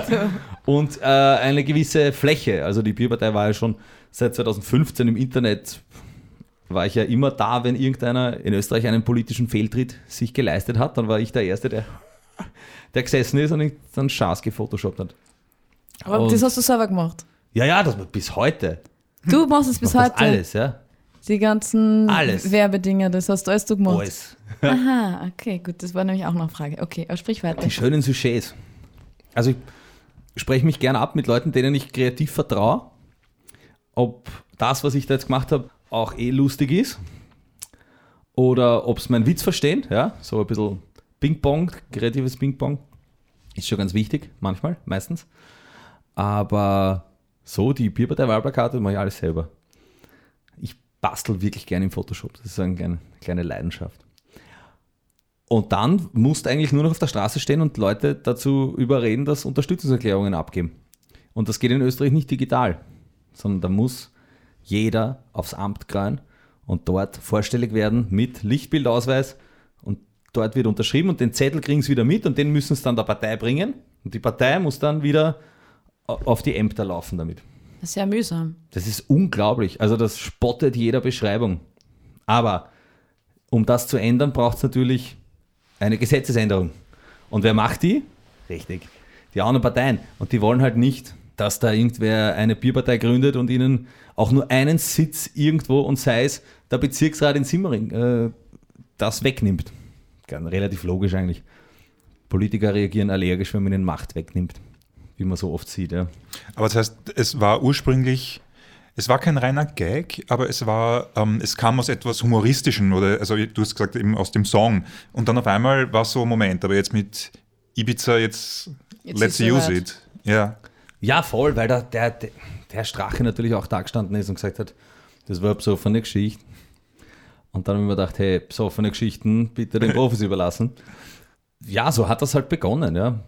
*laughs* Und äh, eine gewisse Fläche. Also die Bierpartei war ja schon seit 2015 im Internet, war ich ja immer da, wenn irgendeiner in Österreich einen politischen Fehltritt sich geleistet hat. Dann war ich der Erste, der, der gesessen ist und dann Schaß gefotoshoppt hat. Aber Und- das hast du selber gemacht. Ja, ja, das war bis heute. Du machst es bis Mach heute. Das alles, ja. Die ganzen Alles. Werbedinger, das hast alles du gemacht. Alles. Aha, okay, gut, das war nämlich auch noch eine Frage. Okay, aber sprich weiter. Die schönen Sujets. Also ich spreche mich gerne ab mit Leuten, denen ich kreativ vertraue. Ob das, was ich da jetzt gemacht habe, auch eh lustig ist. Oder ob sie meinen Witz verstehen. Ja, so ein bisschen Ping-Pong, kreatives Ping-Pong. Ist schon ganz wichtig, manchmal, meistens. Aber so, die Bierpartei-Wahlplakate mache ich alles selber. Bastel wirklich gerne im Photoshop. Das ist eine kleine, kleine Leidenschaft. Und dann musst du eigentlich nur noch auf der Straße stehen und Leute dazu überreden, dass Unterstützungserklärungen abgeben. Und das geht in Österreich nicht digital, sondern da muss jeder aufs Amt kreuen und dort vorstellig werden mit Lichtbildausweis und dort wird unterschrieben und den Zettel kriegen sie wieder mit und den müssen sie dann der Partei bringen und die Partei muss dann wieder auf die Ämter laufen damit. Sehr mühsam. Das ist unglaublich. Also das spottet jeder Beschreibung. Aber um das zu ändern, braucht es natürlich eine Gesetzesänderung. Und wer macht die? Richtig. Die anderen Parteien. Und die wollen halt nicht, dass da irgendwer eine Bierpartei gründet und ihnen auch nur einen Sitz irgendwo und sei es der Bezirksrat in Simmering äh, das wegnimmt. Relativ logisch eigentlich. Politiker reagieren allergisch, wenn man ihnen Macht wegnimmt. Wie man so oft sieht. Ja. Aber das heißt, es war ursprünglich, es war kein reiner Gag, aber es war, ähm, es kam aus etwas Humoristischen oder, also du hast gesagt, eben aus dem Song. Und dann auf einmal war so, Moment, aber jetzt mit Ibiza, jetzt, Jetzt let's use soweit. it. Ja. Ja, voll, weil der, der, der, der Strache natürlich auch da gestanden ist und gesagt hat, das war eine besoffene Geschichte. Und dann haben wir gedacht, hey, besoffene Geschichten bitte den *laughs* Profis überlassen. Ja, so hat das halt begonnen, ja.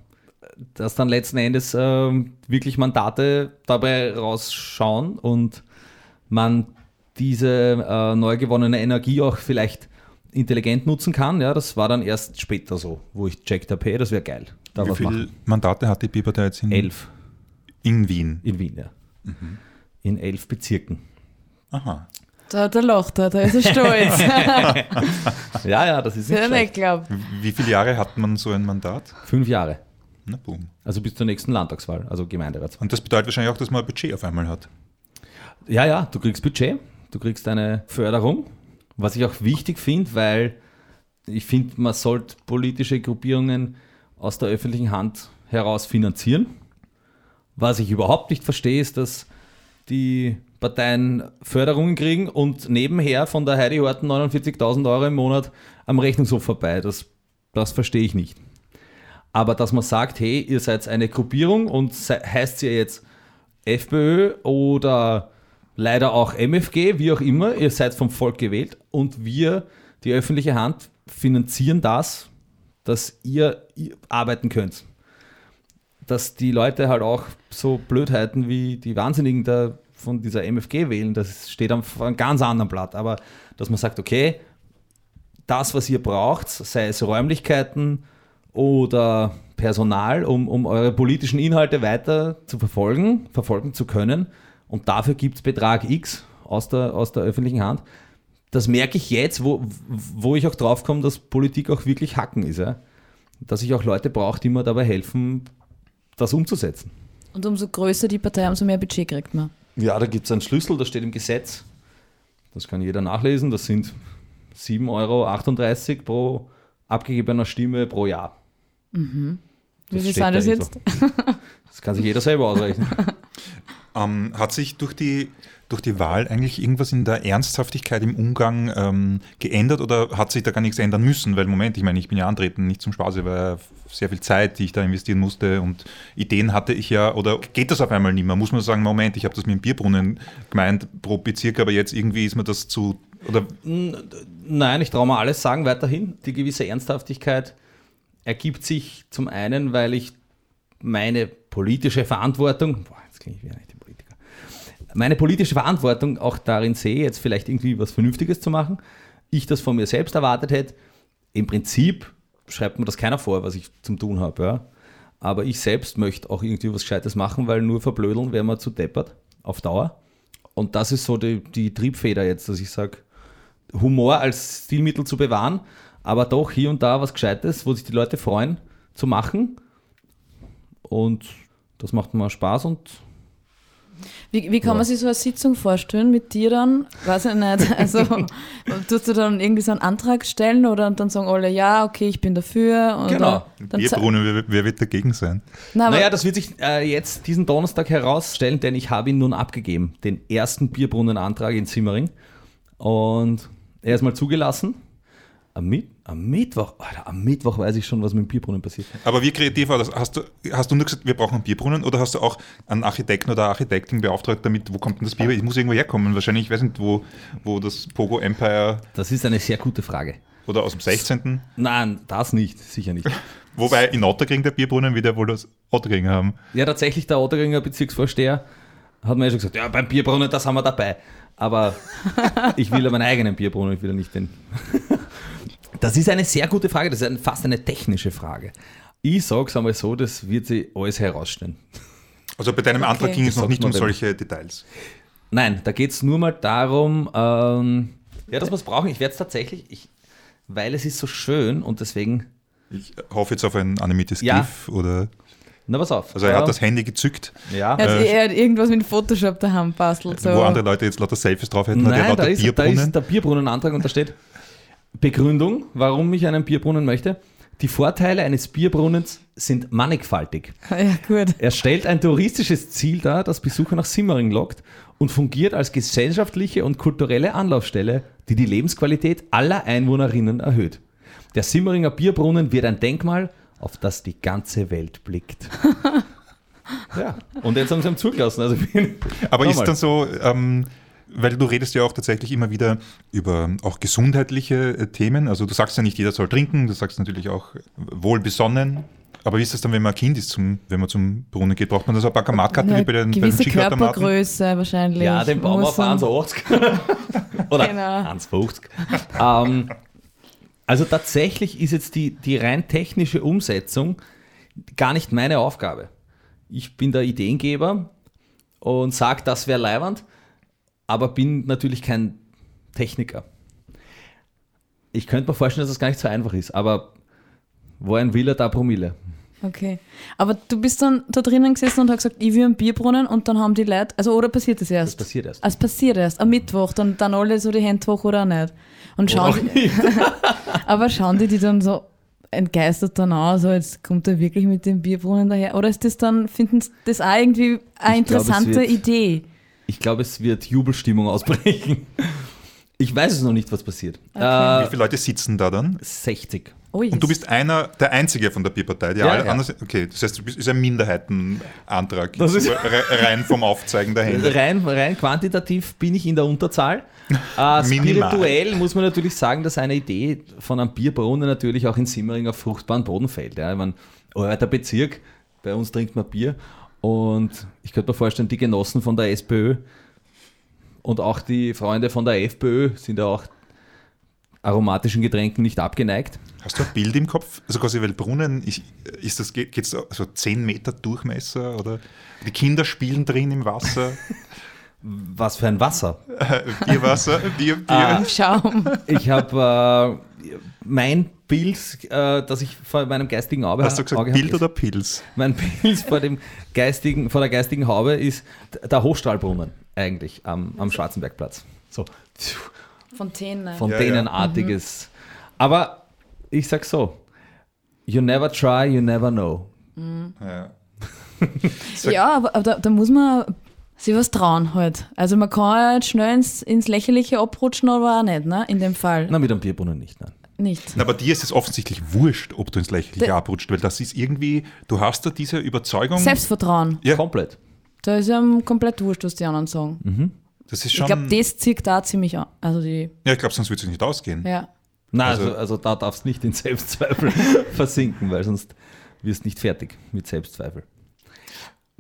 Dass dann letzten Endes ähm, wirklich Mandate dabei rausschauen und man diese äh, neu gewonnene Energie auch vielleicht intelligent nutzen kann. Ja, das war dann erst später so, wo ich checkt habe, hey, das wäre geil. Da Wie viele machen. Mandate hat die Bierpartei jetzt in, Elf in Wien? in Wien, ja. In elf Bezirken. Aha. Da, da lacht er, da ist er stolz. *laughs* Ja, ja, das ist nicht nicht glaub. Wie viele Jahre hat man so ein Mandat? Fünf Jahre. Na boom. Also bis zur nächsten Landtagswahl, also Gemeinderatswahl. Und das bedeutet wahrscheinlich auch, dass man ein Budget auf einmal hat. Ja, ja, du kriegst Budget, du kriegst eine Förderung, was ich auch wichtig finde, weil ich finde, man sollte politische Gruppierungen aus der öffentlichen Hand heraus finanzieren. Was ich überhaupt nicht verstehe, ist, dass die Parteien Förderungen kriegen und nebenher von der Heidi Horten 49.000 Euro im Monat am Rechnungshof vorbei. Das, das verstehe ich nicht. Aber dass man sagt, hey, ihr seid eine Gruppierung und heißt ihr jetzt FPÖ oder leider auch MFG, wie auch immer, ihr seid vom Volk gewählt und wir, die öffentliche Hand, finanzieren das, dass ihr ihr arbeiten könnt. Dass die Leute halt auch so Blödheiten wie die Wahnsinnigen da von dieser MFG wählen, das steht auf einem ganz anderen Blatt. Aber dass man sagt, okay, das, was ihr braucht, sei es Räumlichkeiten oder Personal, um, um eure politischen Inhalte weiter zu verfolgen, verfolgen zu können. Und dafür gibt es Betrag X aus der, aus der öffentlichen Hand. Das merke ich jetzt, wo, wo ich auch drauf komme, dass Politik auch wirklich Hacken ist. Ja? Dass ich auch Leute brauche, die mir dabei helfen, das umzusetzen. Und umso größer die Partei, umso mehr Budget kriegt man. Ja, da gibt es einen Schlüssel, das steht im Gesetz. Das kann jeder nachlesen. Das sind 7,38 Euro pro abgegebener Stimme pro Jahr. Wie Das viel sind das da eh jetzt? Das kann sich jeder selber ausrechnen. *laughs* Ähm, hat sich durch die, durch die Wahl eigentlich irgendwas in der Ernsthaftigkeit im Umgang ähm, geändert oder hat sich da gar nichts ändern müssen? Weil, Moment, ich meine, ich bin ja antreten, nicht zum Spaß, es war ja sehr viel Zeit, die ich da investieren musste und Ideen hatte ich ja. Oder geht das auf einmal nicht mehr? Muss man sagen, Moment, ich habe das mit dem Bierbrunnen gemeint pro Bezirk, aber jetzt irgendwie ist mir das zu. Oder Nein, ich traue mir alles sagen weiterhin. Die gewisse Ernsthaftigkeit ergibt sich zum einen, weil ich meine politische Verantwortung, boah, jetzt klinge ich wieder nicht der Politiker, meine politische Verantwortung auch darin sehe, jetzt vielleicht irgendwie was Vernünftiges zu machen. Ich das von mir selbst erwartet hätte. Im Prinzip schreibt mir das keiner vor, was ich zum tun habe. Ja. Aber ich selbst möchte auch irgendwie was Gescheites machen, weil nur verblödeln wäre man zu deppert auf Dauer. Und das ist so die, die Triebfeder jetzt, dass ich sage, Humor als Stilmittel zu bewahren, aber doch hier und da was Gescheites, wo sich die Leute freuen, zu machen. Und das macht mir Spaß und Wie, wie kann man sich so eine Sitzung vorstellen mit dir dann? Weiß ich nicht. *laughs* Also, tust du dann irgendwie so einen Antrag stellen oder dann sagen alle, ja, okay, ich bin dafür? Und Genau. Dann, Bierbrunnen, wer, wer wird dagegen sein? Na, naja, das wird sich äh, jetzt diesen Donnerstag herausstellen, denn ich habe ihn nun abgegeben, den ersten Bierbrunnenantrag in Simmering. Und er ist mal zugelassen. Am, Mitt am Mittwoch, Alter, am Mittwoch weiß ich schon, was mit dem Bierbrunnen passiert. Aber wie kreativ war das? Hast du, hast du nur gesagt, wir brauchen einen Bierbrunnen oder hast du auch einen Architekten oder Architektin beauftragt damit, wo kommt denn das Bier? Ich muss irgendwo herkommen. Wahrscheinlich, ich weiß nicht, wo, wo das Pogo Empire Das ist eine sehr gute Frage. oder aus dem 16. Nein, das nicht, sicher nicht. *laughs* Wobei in Otterkring der Bierbrunnen wieder wohl das Otterkring haben. Ja, tatsächlich, der Ottergringer Bezirksvorsteher hat mir ja schon gesagt, ja, beim Bierbrunnen, das haben wir dabei. Aber *laughs* ich will ja meinen eigenen Bierbrunnen, ich will ja nicht den. Das ist eine sehr gute Frage, das ist fast eine technische Frage. Ich sage es einmal so, das wird sich alles herausstellen. Also bei deinem Antrag Okay. ging es noch nicht um solche Details. Nein, da geht es nur mal darum, ähm, ja, dass wir es brauchen. Ich werde es tatsächlich, ich, weil es ist so schön und deswegen, Ich hoffe jetzt auf ein animiertes Ja. GIF oder. na pass auf. Also er hat Ähm, das Handy gezückt, Ja, er, hat, äh, er hat irgendwas mit Photoshop daheim bastelt. So. wo andere Leute jetzt lauter Selfies drauf hätten. hat er Nein, lauter da ist, da ist der Bierbrunnenantrag und da steht Begründung, warum ich einen Bierbrunnen möchte. Die Vorteile eines Bierbrunnens sind mannigfaltig. *laughs* Ja, gut. Er stellt ein touristisches Ziel dar, das Besucher nach Simmering lockt und fungiert als gesellschaftliche und kulturelle Anlaufstelle, die die Lebensqualität aller Einwohnerinnen erhöht. Der Simmeringer Bierbrunnen wird ein Denkmal, auf das die ganze Welt blickt. *laughs* ja, und jetzt haben sie ihm zugelassen. Also Aber ist dann so, ähm, weil du redest ja auch tatsächlich immer wieder über auch gesundheitliche äh, Themen. Also du sagst ja nicht, jeder soll trinken, du sagst natürlich auch äh, wohlbesonnen. Aber wie ist das dann, wenn man ein Kind ist, zum, wenn man zum Brunnen geht? Braucht man da so ein paar Kamatkarten wie bei den, bei den gewisse? Körpergröße wahrscheinlich. Ja, den bauen wir auf man- 1,80 *laughs* oder Genau. 1,50. ähm, also tatsächlich ist jetzt die, die rein technische Umsetzung gar nicht meine Aufgabe. Ich bin der Ideengeber und sage, das wäre leiwand, aber bin natürlich kein Techniker. Ich könnte mir vorstellen, dass das gar nicht so einfach ist, aber wo ein Wille, da Promille. Okay. Aber du bist dann da drinnen gesessen und hast gesagt, ich will einen Bierbrunnen und dann haben die Leute, also oder passiert das Das erst? passiert erst. Es passiert erst, am Mittwoch, dann, dann alle so die Hände hoch oder auch nicht. Und schauen die, nicht. *laughs* aber schauen die die dann so entgeistert dann an, so jetzt kommt er wirklich mit dem Bierbrunnen daher? Oder ist das dann, finden sie das auch irgendwie eine Ich glaub, es interessante wird- Idee? Ich glaube, es wird Jubelstimmung ausbrechen. Ich weiß es noch nicht, was passiert. Wie Äh, viele Leute sitzen da dann? 60. Oh, Und du bist einer, der Einzige von der Bierpartei. Die Ja, alle ja. okay, das heißt, du bist ist ein Minderheitenantrag. Das ist- *laughs* Re- rein vom Aufzeigen der Hände. Rein, rein quantitativ bin ich in der Unterzahl. Äh, *laughs* Minimal. spirituell muss man natürlich sagen, dass eine Idee von einem Bierbrunnen natürlich auch in Simmering auf fruchtbaren Boden fällt. Ja. Ich meine, alter Bezirk, bei uns trinkt man Bier. Und ich könnte mir vorstellen, die Genossen von der SPÖ und auch die Freunde von der FPÖ sind ja auch aromatischen Getränken nicht abgeneigt. Hast du ein Bild im Kopf? Also quasi, weil Brunnen, ist, ist das, geht es so 10 Meter Durchmesser oder die Kinder spielen drin im Wasser, Was für ein Wasser. *laughs* Bierwasser, Bier, Bier. Ah. Schaum. Ich habe äh, mein Bild, äh, das ich vor meinem geistigen Auge, Hast du gesagt Auge Bild habe, oder Pilz? Mein Bild vor, dem geistigen, vor der geistigen Haube ist der Hochstrahlbrunnen eigentlich am, am Schwarzenbergplatz. So Fontäne. Fontänenartiges. Aber ich sag so, you never try, you never know. Ja. *laughs* Ja, aber, aber da, da muss man sich was trauen halt. Also man kann ja jetzt schnell ins, ins Lächerliche abrutschen, aber auch nicht, ne? In dem Fall. Na, mit einem Bierbrunnen nicht, nein. Nicht. Na, Aber dir ist es offensichtlich wurscht, ob du ins Lächerliche Der- abrutscht, weil das ist irgendwie, du hast da diese Überzeugung. Selbstvertrauen. Ja. Komplett. Da ist einem komplett wurscht, was die anderen sagen. Das ist Ich schon. glaube, das zieht da ziemlich an. Also die, ja, ich glaube, sonst würde es nicht ausgehen. ja. Nein, Also- also, also da darfst du nicht in Selbstzweifel *laughs* versinken, weil sonst wirst du nicht fertig mit Selbstzweifel.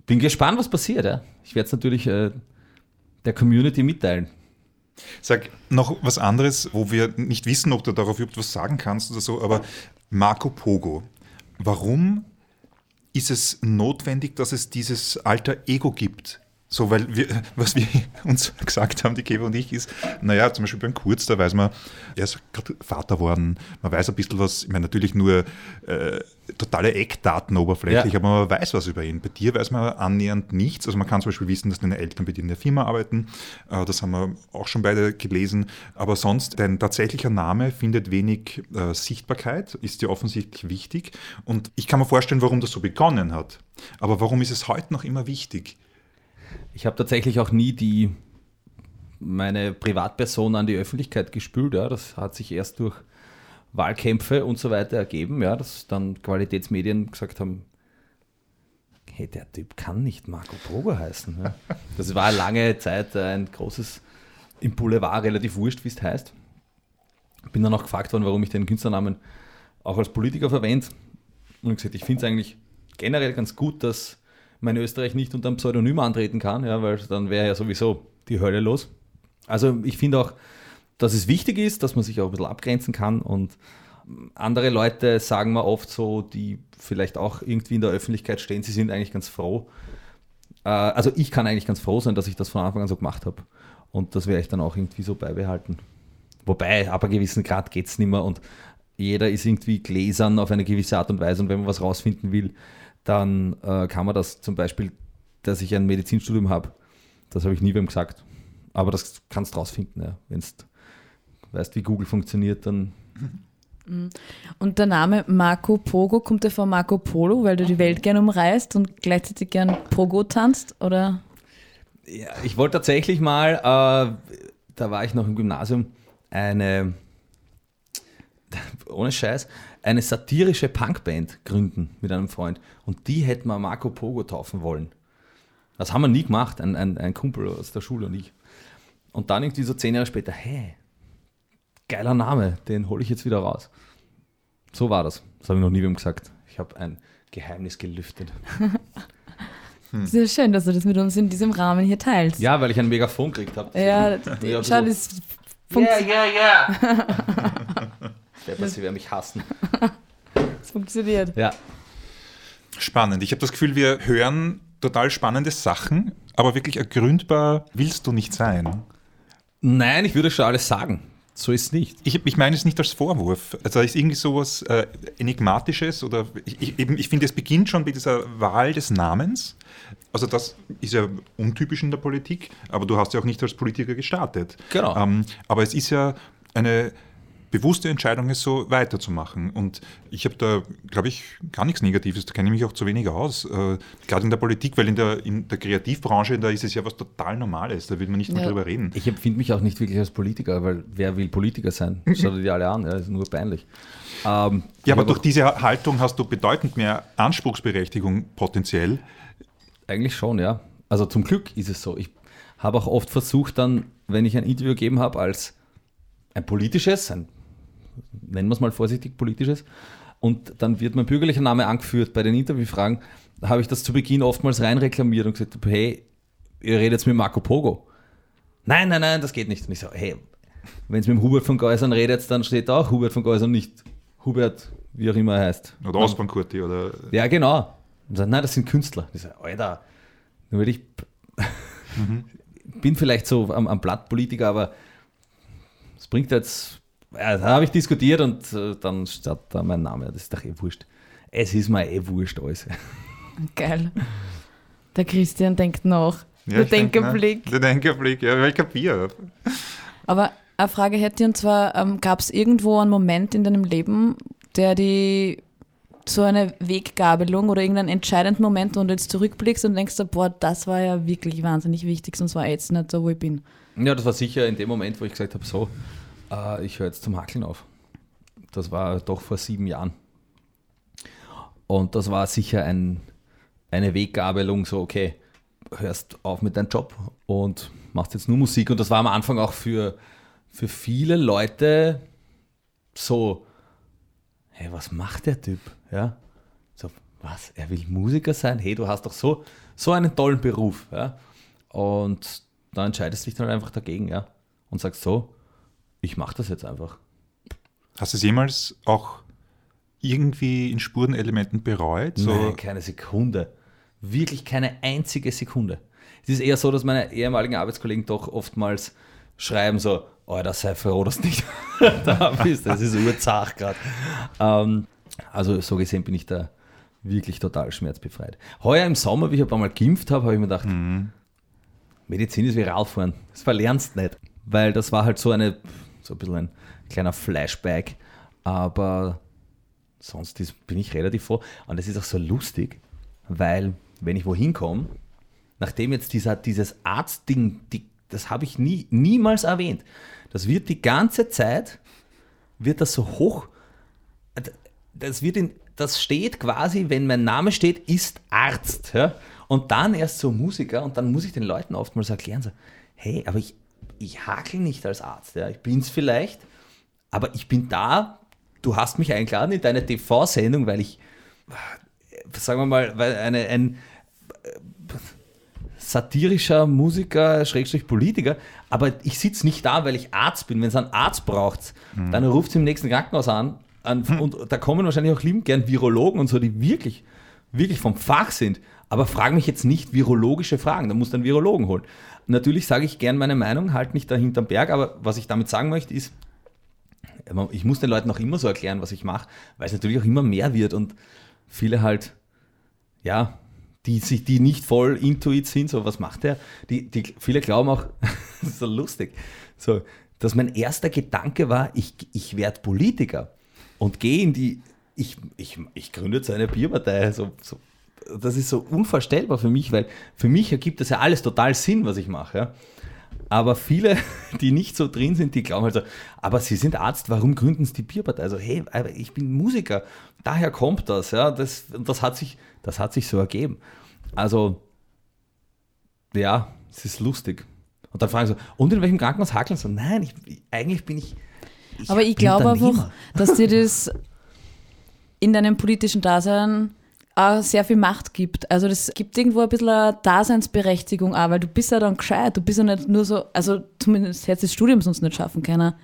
Bin gespannt, was passiert. Ja? Ich werde es natürlich äh, der Community mitteilen. Sag noch was anderes, wo wir nicht wissen, ob du darauf überhaupt was sagen kannst oder so, aber Marco Pogo, warum ist es notwendig, dass es dieses alter Ego gibt? So, weil wir, *laughs* was wir *laughs* uns gesagt haben, die Käfer und ich, ist, naja, zum Beispiel beim Kurz, da weiß man, er ist gerade Vater worden, man weiß ein bisschen was, ich meine, natürlich nur äh, totale Eckdaten oberflächlich, Ja. aber man weiß was über ihn. Bei dir weiß man annähernd nichts. Also man kann zum Beispiel wissen, dass deine Eltern bei dir in der Firma arbeiten, äh, das haben wir auch schon beide gelesen, aber sonst, dein tatsächlicher Name findet wenig äh, Sichtbarkeit, ist dir offensichtlich wichtig und ich kann mir vorstellen, warum das so begonnen hat. Aber warum ist es heute noch immer wichtig? Ich habe tatsächlich auch nie die meine Privatperson an die Öffentlichkeit gespült. Ja. Das hat sich erst durch Wahlkämpfe und so weiter ergeben, ja, dass dann Qualitätsmedien gesagt haben, hey, der Typ kann nicht Marco Pogo heißen. Ja. Das war lange Zeit ein großes im Boulevard relativ wurscht, wie es heißt. Bin dann auch gefragt worden, warum ich den Künstlernamen auch als Politiker verwende. Und gesagt, ich finde es eigentlich generell ganz gut, dass man in Österreich nicht unter einem Pseudonym antreten kann, ja, weil dann wäre ja sowieso die Hölle los. Also ich finde auch, dass es wichtig ist, dass man sich auch ein bisschen abgrenzen kann und andere Leute sagen mir oft so, die vielleicht auch irgendwie in der Öffentlichkeit stehen, sie sind eigentlich ganz froh. Äh, also ich kann eigentlich ganz froh sein, dass ich das von Anfang an so gemacht habe. Und das werde ich dann auch irgendwie so beibehalten. Wobei, ab einem gewissen Grad geht es nicht mehr und jeder ist irgendwie gläsern auf eine gewisse Art und Weise und wenn man was rausfinden will, dann äh, kann man das zum Beispiel, dass ich ein Medizinstudium habe, das habe ich nie wem gesagt. Aber das kannst du rausfinden, ja. wenn du weißt, wie Google funktioniert, dann Und der Name Marco Pogo kommt ja von Marco Polo, weil du die Welt gern umreist und gleichzeitig gern Pogo tanzt, oder? Ja, ich wollte tatsächlich mal, äh, da war ich noch im Gymnasium, eine, *laughs* ohne Scheiß, eine satirische Punkband gründen mit einem Freund. Und die hätten wir Marco Pogo taufen wollen. Das haben wir nie gemacht, ein, ein, ein Kumpel aus der Schule und ich. Und dann irgendwie so zehn Jahre später, hey, geiler Name, den hole ich jetzt wieder raus. So war das. Das habe ich noch nie wem gesagt. Ich habe ein Geheimnis gelüftet. *laughs* Es ist ja schön, dass du das mit uns in diesem Rahmen hier teilst. Ja, weil ich ein Megafon gekriegt habe. Ja, Ja, schau, so. das funkt yeah, yeah. *laughs* Ich werde, dass sie werden mich hassen. *laughs* das funktioniert. Ja, Spannend. Ich habe das Gefühl, wir hören total spannende Sachen, aber wirklich ergründbar willst du nicht sein. Nein, ich würde schon alles sagen. So ist es nicht. Ich, ich meine es nicht als Vorwurf. Also da ist irgendwie sowas äh, Enigmatisches oder ich, ich, eben, ich finde, es beginnt schon bei dieser Wahl des Namens. Also das ist ja untypisch in der Politik, aber du hast ja auch nicht als Politiker gestartet. Genau. Ähm, aber es ist ja eine bewusste Entscheidung, es so weiterzumachen. Und ich habe da, glaube ich, gar nichts Negatives, da kenne ich mich auch zu wenig aus. Äh, gerade in der Politik, weil in der, in der Kreativbranche, da ist es ja was total Normales, da will man nicht mehr Ja. drüber reden. Ich empfinde mich auch nicht wirklich als Politiker, weil wer will Politiker sein? *laughs* Schau dir die alle an, ja, das ist nur peinlich. Ähm, Ja, aber durch diese Haltung hast du bedeutend mehr Anspruchsberechtigung potenziell. Eigentlich schon, ja. Also zum Glück ist es so. Ich habe auch oft versucht, dann, wenn ich ein Interview gegeben habe, als ein politisches, ein, nennen wir es mal vorsichtig politisches, und dann wird mein bürgerlicher Name angeführt bei den Interviewfragen, da habe ich das zu Beginn oftmals rein reklamiert und gesagt, hey, ihr redet jetzt mit Marco Pogo. Nein, nein, nein, das geht nicht. Und ich so, hey, wenn es mit dem Hubert von Geusern redet, dann steht da auch Hubert von Geusern nicht Hubert, wie auch immer er heißt. Oder Osborn Kurti oder. Ja, genau. Und sagt, nein, das sind Künstler. Ich sage, Alter, nur weil ich *laughs* bin vielleicht so am, am Blatt Politiker, aber es bringt jetzt, ja, da habe ich diskutiert und äh, dann steht da mein Name. Das ist doch eh wurscht. Es ist mir eh wurscht alles. *laughs* Geil. Der Christian denkt noch. der ich denk, Denkerblick. ne? Der Denkerblick, ja, ich kapiere. Aber eine Frage hätte ich, und zwar, ähm, gab es irgendwo einen Moment in deinem Leben, der die so eine Weggabelung oder irgendeinen entscheidenden Moment, wo du jetzt zurückblickst und denkst, boah, das war ja wirklich wahnsinnig wichtig, sonst war ich jetzt nicht da, wo ich bin. Ja, das war sicher in dem Moment, wo ich gesagt habe, so, äh, ich höre jetzt zum Hackeln auf. Das war doch vor sieben Jahren. Und das war sicher ein, eine Weggabelung, so, okay, hörst auf mit deinem Job und machst jetzt nur Musik. Und das war am Anfang auch für, für viele Leute so, hey, was macht der Typ? Ja? So, was? Er will Musiker sein? Hey, du hast doch so, so einen tollen Beruf. Ja? Und da entscheidest du dich dann einfach dagegen, ja. Und sagst so, ich mache das jetzt einfach. Hast du es jemals auch irgendwie in Spurenelementen bereut? So, Nein, keine Sekunde. Wirklich keine einzige Sekunde. Es ist eher so, dass meine ehemaligen Arbeitskollegen doch oftmals schreiben so, oh, das sei froh, dass du nicht *laughs* da bist. Das ist urzach gerade. Ähm, also so gesehen bin ich da wirklich total schmerzbefreit. Heuer im Sommer, wie ich ein paar Mal geimpft habe, habe ich mir gedacht, Medizin ist wie Radfahren. Das verlernst nicht. Weil das war halt so eine, so ein bisschen ein kleiner Flashback. Aber sonst ist, bin ich relativ froh. Und es ist auch so lustig, weil wenn ich wohin komme, nachdem jetzt dieser, dieses Arztding, die, das habe ich nie, niemals erwähnt. Das wird die ganze Zeit, wird das so hoch, das wird in, das steht quasi, wenn mein Name steht, ist Arzt. Ja? Und dann erst so Musiker und dann muss ich den Leuten oftmals erklären, so, hey, aber ich, ich hakel nicht als Arzt. Ja? Ich bin's vielleicht, aber ich bin da, du hast mich eingeladen in deine TV-Sendung, weil ich, sagen wir mal, weil eine, ein äh, satirischer Musiker, Schrägstrich Politiker, aber ich sitze nicht da, weil ich Arzt bin. Wenn es einen Arzt braucht, dann ruft es im nächsten Krankenhaus an, an und da kommen wahrscheinlich auch liebend gern Virologen und so, die wirklich, wirklich vom Fach sind. Aber frag mich jetzt nicht virologische Fragen, da musst du einen Virologen holen. Natürlich sage ich gern meine Meinung, halt nicht da hinterm Berg, aber was ich damit sagen möchte ist, ich muss den Leuten auch immer so erklären, was ich mache, weil es natürlich auch immer mehr wird und viele halt, ja, die, sich, die nicht voll intuit sind, so was macht der? Die, die, viele glauben auch, *laughs* das ist so lustig, so, dass mein erster Gedanke war, ich, ich werde Politiker. und gehe in die, ich, ich, ich gründe jetzt eine Bierpartei. So, so, das ist so unvorstellbar für mich, weil für mich ergibt das ja alles total Sinn, was ich mache. Ja. Aber viele, *laughs* die nicht so drin sind, die glauben halt so, aber sie sind Arzt, warum gründen sie die Bierpartei? Also, hey, aber ich bin Musiker, daher kommt das, ja. Das, das, hat, sich, das hat sich so ergeben. Also, ja, es ist lustig. Und dann fragen sie und in welchem Krankenhaus hackeln sie? Nein, ich, eigentlich bin ich. ich Aber ich glaube einfach, dass dir das in deinem politischen Dasein auch sehr viel Macht gibt. Also das gibt irgendwo ein bisschen eine Daseinsberechtigung auch, weil du bist ja dann gescheit. Du bist ja nicht nur so, also zumindest hätte das Studium sonst nicht schaffen können.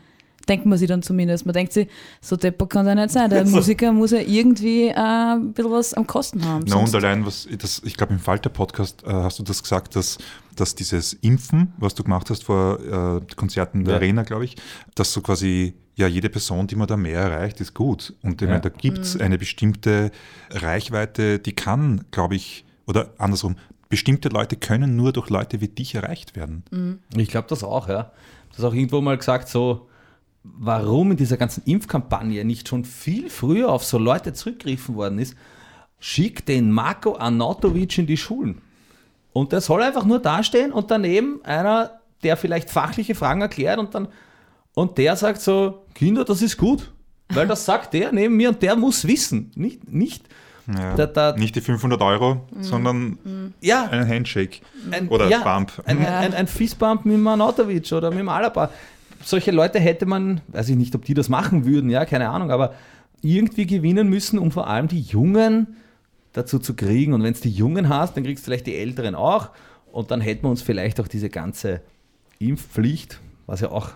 Denkt man sich dann zumindest. Man denkt sich, so depper kann der nicht sein. Der *laughs* Musiker muss ja irgendwie äh, ein bisschen was am Kosten haben. Na Sonst- und allein, was, das, ich glaube, im Falter-Podcast äh, hast du das gesagt, dass, dass dieses Impfen, was du gemacht hast vor äh, Konzerten der Ja. Arena, glaube ich, dass so quasi, ja, jede Person, die man da mehr erreicht, ist gut. Und ich Ja. meine, da gibt es eine bestimmte Reichweite, die kann, glaube ich, oder andersrum, bestimmte Leute können nur durch Leute wie dich erreicht werden. Ich glaube das auch, ja. Das auch irgendwo mal gesagt, so, warum in dieser ganzen Impfkampagne nicht schon viel früher auf so Leute zurückgegriffen worden ist. Schick den Marco Arnautovic in die Schulen. Und der soll einfach nur dastehen und daneben einer, der vielleicht fachliche Fragen erklärt und dann, und der sagt so, Kinder, das ist gut. Weil das sagt der neben mir und der muss wissen. Nicht, nicht, Ja. Da- da- Nicht die 500 Euro, sondern ja, ein Handshake ein, oder ja, Bump. Ein, ein, ein Fistbump mit dem Arnautovic oder mit dem Alaba. Solche Leute hätte man, weiß ich nicht, ob die das machen würden, ja, keine Ahnung, aber irgendwie gewinnen müssen, um vor allem die Jungen dazu zu kriegen. Und wenn es die Jungen hast, dann kriegst du vielleicht die Älteren auch. Und dann hätten wir uns vielleicht auch diese ganze Impfpflicht, was ja auch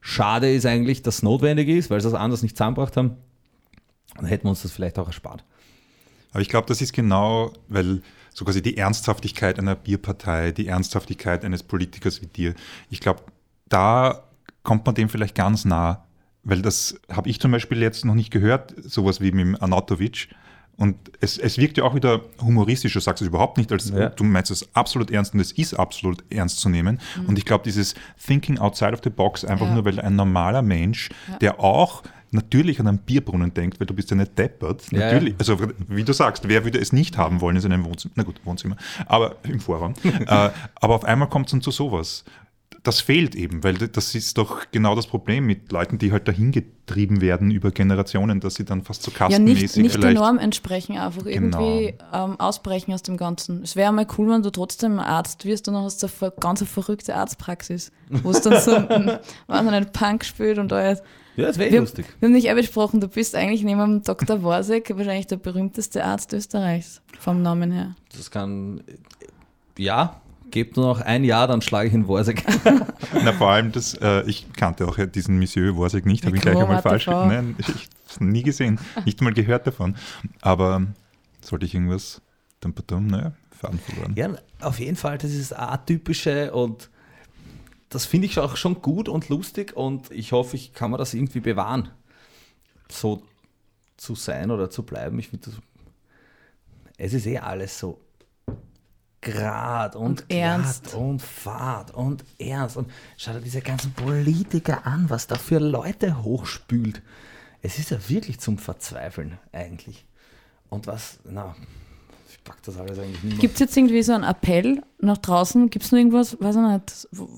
schade ist eigentlich, dass es notwendig ist, weil sie das anders nicht zusammengebracht haben, dann hätten wir uns das vielleicht auch erspart. Aber ich glaube, das ist genau, weil so quasi die Ernsthaftigkeit einer Bierpartei, die Ernsthaftigkeit eines Politikers wie dir, ich glaube, da kommt man dem vielleicht ganz nah. Weil das habe ich zum Beispiel jetzt noch nicht gehört, sowas wie mit Anatovic. Und es, es wirkt ja auch wieder humoristisch, du sagst es überhaupt nicht, als Ja. du meinst es absolut ernst und es ist absolut ernst zu nehmen. Und ich glaube, dieses Thinking outside of the box, einfach Ja. nur weil ein normaler Mensch, der auch natürlich an einen Bierbrunnen denkt, weil du bist ja nicht deppert, Ja, ja. natürlich, also wie du sagst, wer würde es nicht haben wollen in seinem Wohnzimmer, na gut, Wohnzimmer, aber im Vorraum. *laughs* äh, aber auf einmal kommt es dann zu sowas. Das fehlt eben, weil das ist doch genau das Problem mit Leuten, die halt dahin getrieben werden über Generationen, dass sie dann fast so ja, kastenmäßig nicht, nicht der vielleicht. Norm entsprechen, einfach irgendwie ähm, ausbrechen aus dem Ganzen. Es wäre mal cool, wenn du trotzdem Arzt wirst und dann hast du eine ganz verrückte Arztpraxis, wo es dann so ein, *laughs* weiß ich nicht, Punk spielt und alles. Ja, das wäre Wir, lustig. wir haben nicht eh besprochen, du bist eigentlich neben dem Dr. Worsek wahrscheinlich der berühmteste Arzt Österreichs, vom Namen her. Das kann, ja, gebt nur noch ein Jahr, dann schlage ich in Worsek. *laughs* Na, vor allem, das, äh, ich kannte auch diesen Monsieur Worsek nicht, habe ich gleich einmal falsch. Nein, ich habe nie gesehen, nicht mal gehört davon. Aber sollte ich irgendwas, dum, dum, naja, Faden verloren. Ja, auf jeden Fall, das ist das Atypische und das finde ich auch schon gut und lustig und ich hoffe, ich kann mir das irgendwie bewahren, so zu sein oder zu bleiben. Ich finde das, es ist eh alles so grad und, Und ernst. glatt und fad und ernst und schau dir diese ganzen Politiker an, was da für Leute hochspült. Es ist ja wirklich zum Verzweifeln eigentlich. Und was, na, ich pack das alles eigentlich nicht. Gibt es jetzt irgendwie so einen Appell nach draußen? Gibt es nur irgendwas, weiß ich nicht, wo,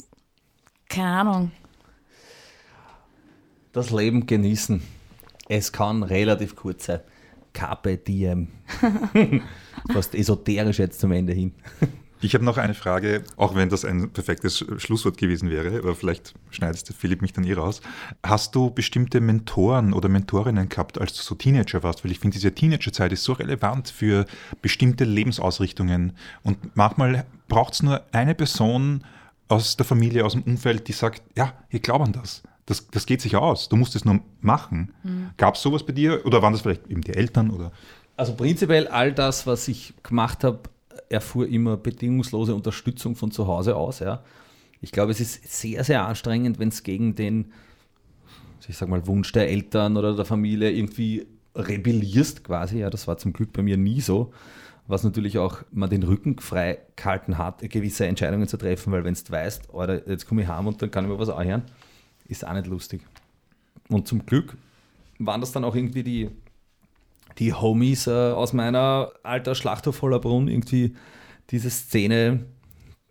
keine Ahnung. das Leben genießen. Es kann relativ kurz sein. Carpe diem. *laughs* Fast esoterisch jetzt zum Ende hin. Ich habe noch eine Frage, auch wenn das ein perfektes Schlusswort gewesen wäre, aber vielleicht schneidest Philipp mich dann eh raus. Hast du bestimmte Mentoren oder Mentorinnen gehabt, als du so Teenager warst? Weil ich finde, diese Teenagerzeit ist so relevant für bestimmte Lebensausrichtungen. Und manchmal braucht es nur eine Person aus der Familie, aus dem Umfeld, die sagt, ja, ich glaube an das. Das, das geht sich aus. Du musst es nur machen. Gab es sowas bei dir? Oder waren das vielleicht eben die Eltern? Oder? Also prinzipiell all das, was ich gemacht habe, erfuhr immer bedingungslose Unterstützung von zu Hause aus. Ja. Ich glaube, es ist sehr, sehr anstrengend, wenn es gegen den, ich sag mal, Wunsch der Eltern oder der Familie irgendwie rebellierst quasi. Ja, das war zum Glück bei mir nie so. Was natürlich auch man den Rücken frei gehalten hat, gewisse Entscheidungen zu treffen, weil wenn du weißt, oder jetzt komme ich heim und dann kann ich mir was anhören, ist auch nicht lustig. Und zum Glück waren das dann auch irgendwie die, die Homies äh, aus meiner alter Schlachthof Brunn, irgendwie diese Szene,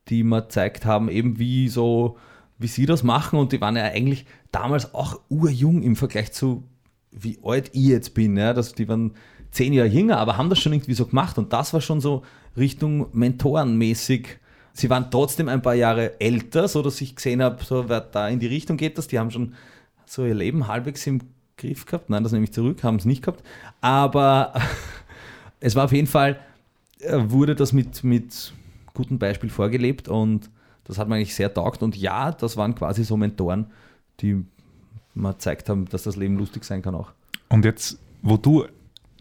die mir gezeigt haben, eben wie so, wie sie das machen und die waren ja eigentlich damals auch urjung im Vergleich zu wie alt ich jetzt bin. Ja? Das, die waren zehn Jahre jünger, aber haben das schon irgendwie so gemacht und das war schon so Richtung Mentorenmäßig. Sie waren trotzdem ein paar Jahre älter, so dass ich gesehen habe, so wer da in die Richtung geht das. Die haben schon so ihr Leben halbwegs im Griff gehabt. Nein, das nehme ich zurück, haben es nicht gehabt. Aber *laughs* es war auf jeden Fall, äh, wurde das mit, mit gutem Beispiel vorgelebt und das hat mir eigentlich sehr taugt. Und ja, das waren quasi so Mentoren, die mir gezeigt haben, dass das Leben lustig sein kann auch. Und jetzt, wo du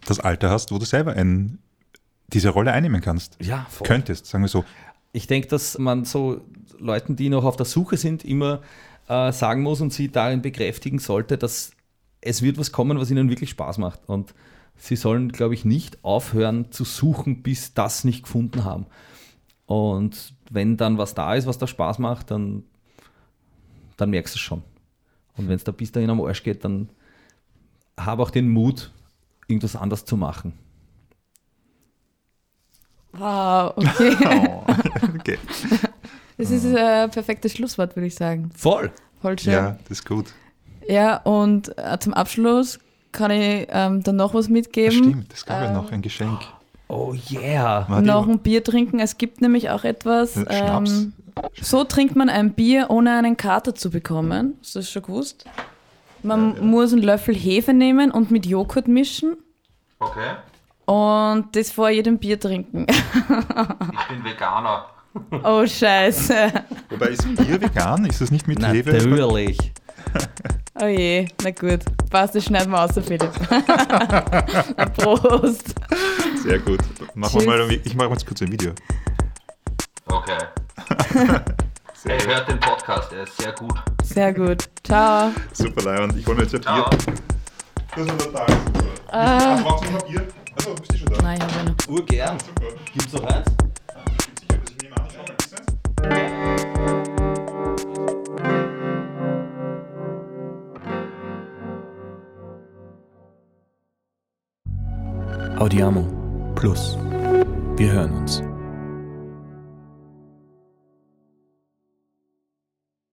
das Alter hast, wo du selber ein, diese Rolle einnehmen kannst, Ja, voll. könntest, sagen wir so. Ich denke, dass man so Leuten, die noch auf der Suche sind, immer äh, sagen muss und sie darin bekräftigen sollte, dass es wird was kommen, was ihnen wirklich Spaß macht. Und sie sollen, glaube ich, nicht aufhören zu suchen, bis das nicht gefunden haben. Und wenn dann was da ist, was da Spaß macht, dann, dann merkst du es schon. Und wenn es da bis dahin am Arsch geht, dann habe auch den Mut, irgendwas anders zu machen. Wow, okay. *laughs* Oh, okay. Das ist ein perfektes Schlusswort, würde ich sagen. Voll! Voll schön. Ja, das ist gut. Ja, und äh, zum Abschluss kann ich ähm, dann noch was mitgeben. stimmt, das gab ja Ähm, noch ein Geschenk. Oh yeah! Warte, noch ein Bier trinken. Es gibt nämlich auch etwas. Äh, Schnaps. Ähm, so trinkt man ein Bier, ohne einen Kater zu bekommen. Hast du das schon gewusst? Man muss einen Löffel Hefe nehmen und mit Joghurt mischen Okay. Und das vor jedem Bier trinken. Ich bin Veganer. oh, Scheiße. Wobei ist Bier vegan? Ist das nicht mit Hefe? Natürlich. Oh je, na gut. Passt, das schneiden wir aus, Philipp. Prost. Sehr gut. Machen wir mal, ich mache jetzt kurz ein Video. Okay. *laughs* Sehr Hey, hört den Podcast, er ist sehr gut. Sehr gut. Ciao. Super Leihwand. Ich hole mir jetzt ein Ciao. Bier. Das ist total super. Ah. Brauchst du noch Bier? Achso, bist du schon da? Nein, ich habe noch. Urgern. Super. Gibt's noch eins? Ich bin sicher, dass ich nehme an, ich schau mal, ist das? Audiamo Plus. Wir hören uns.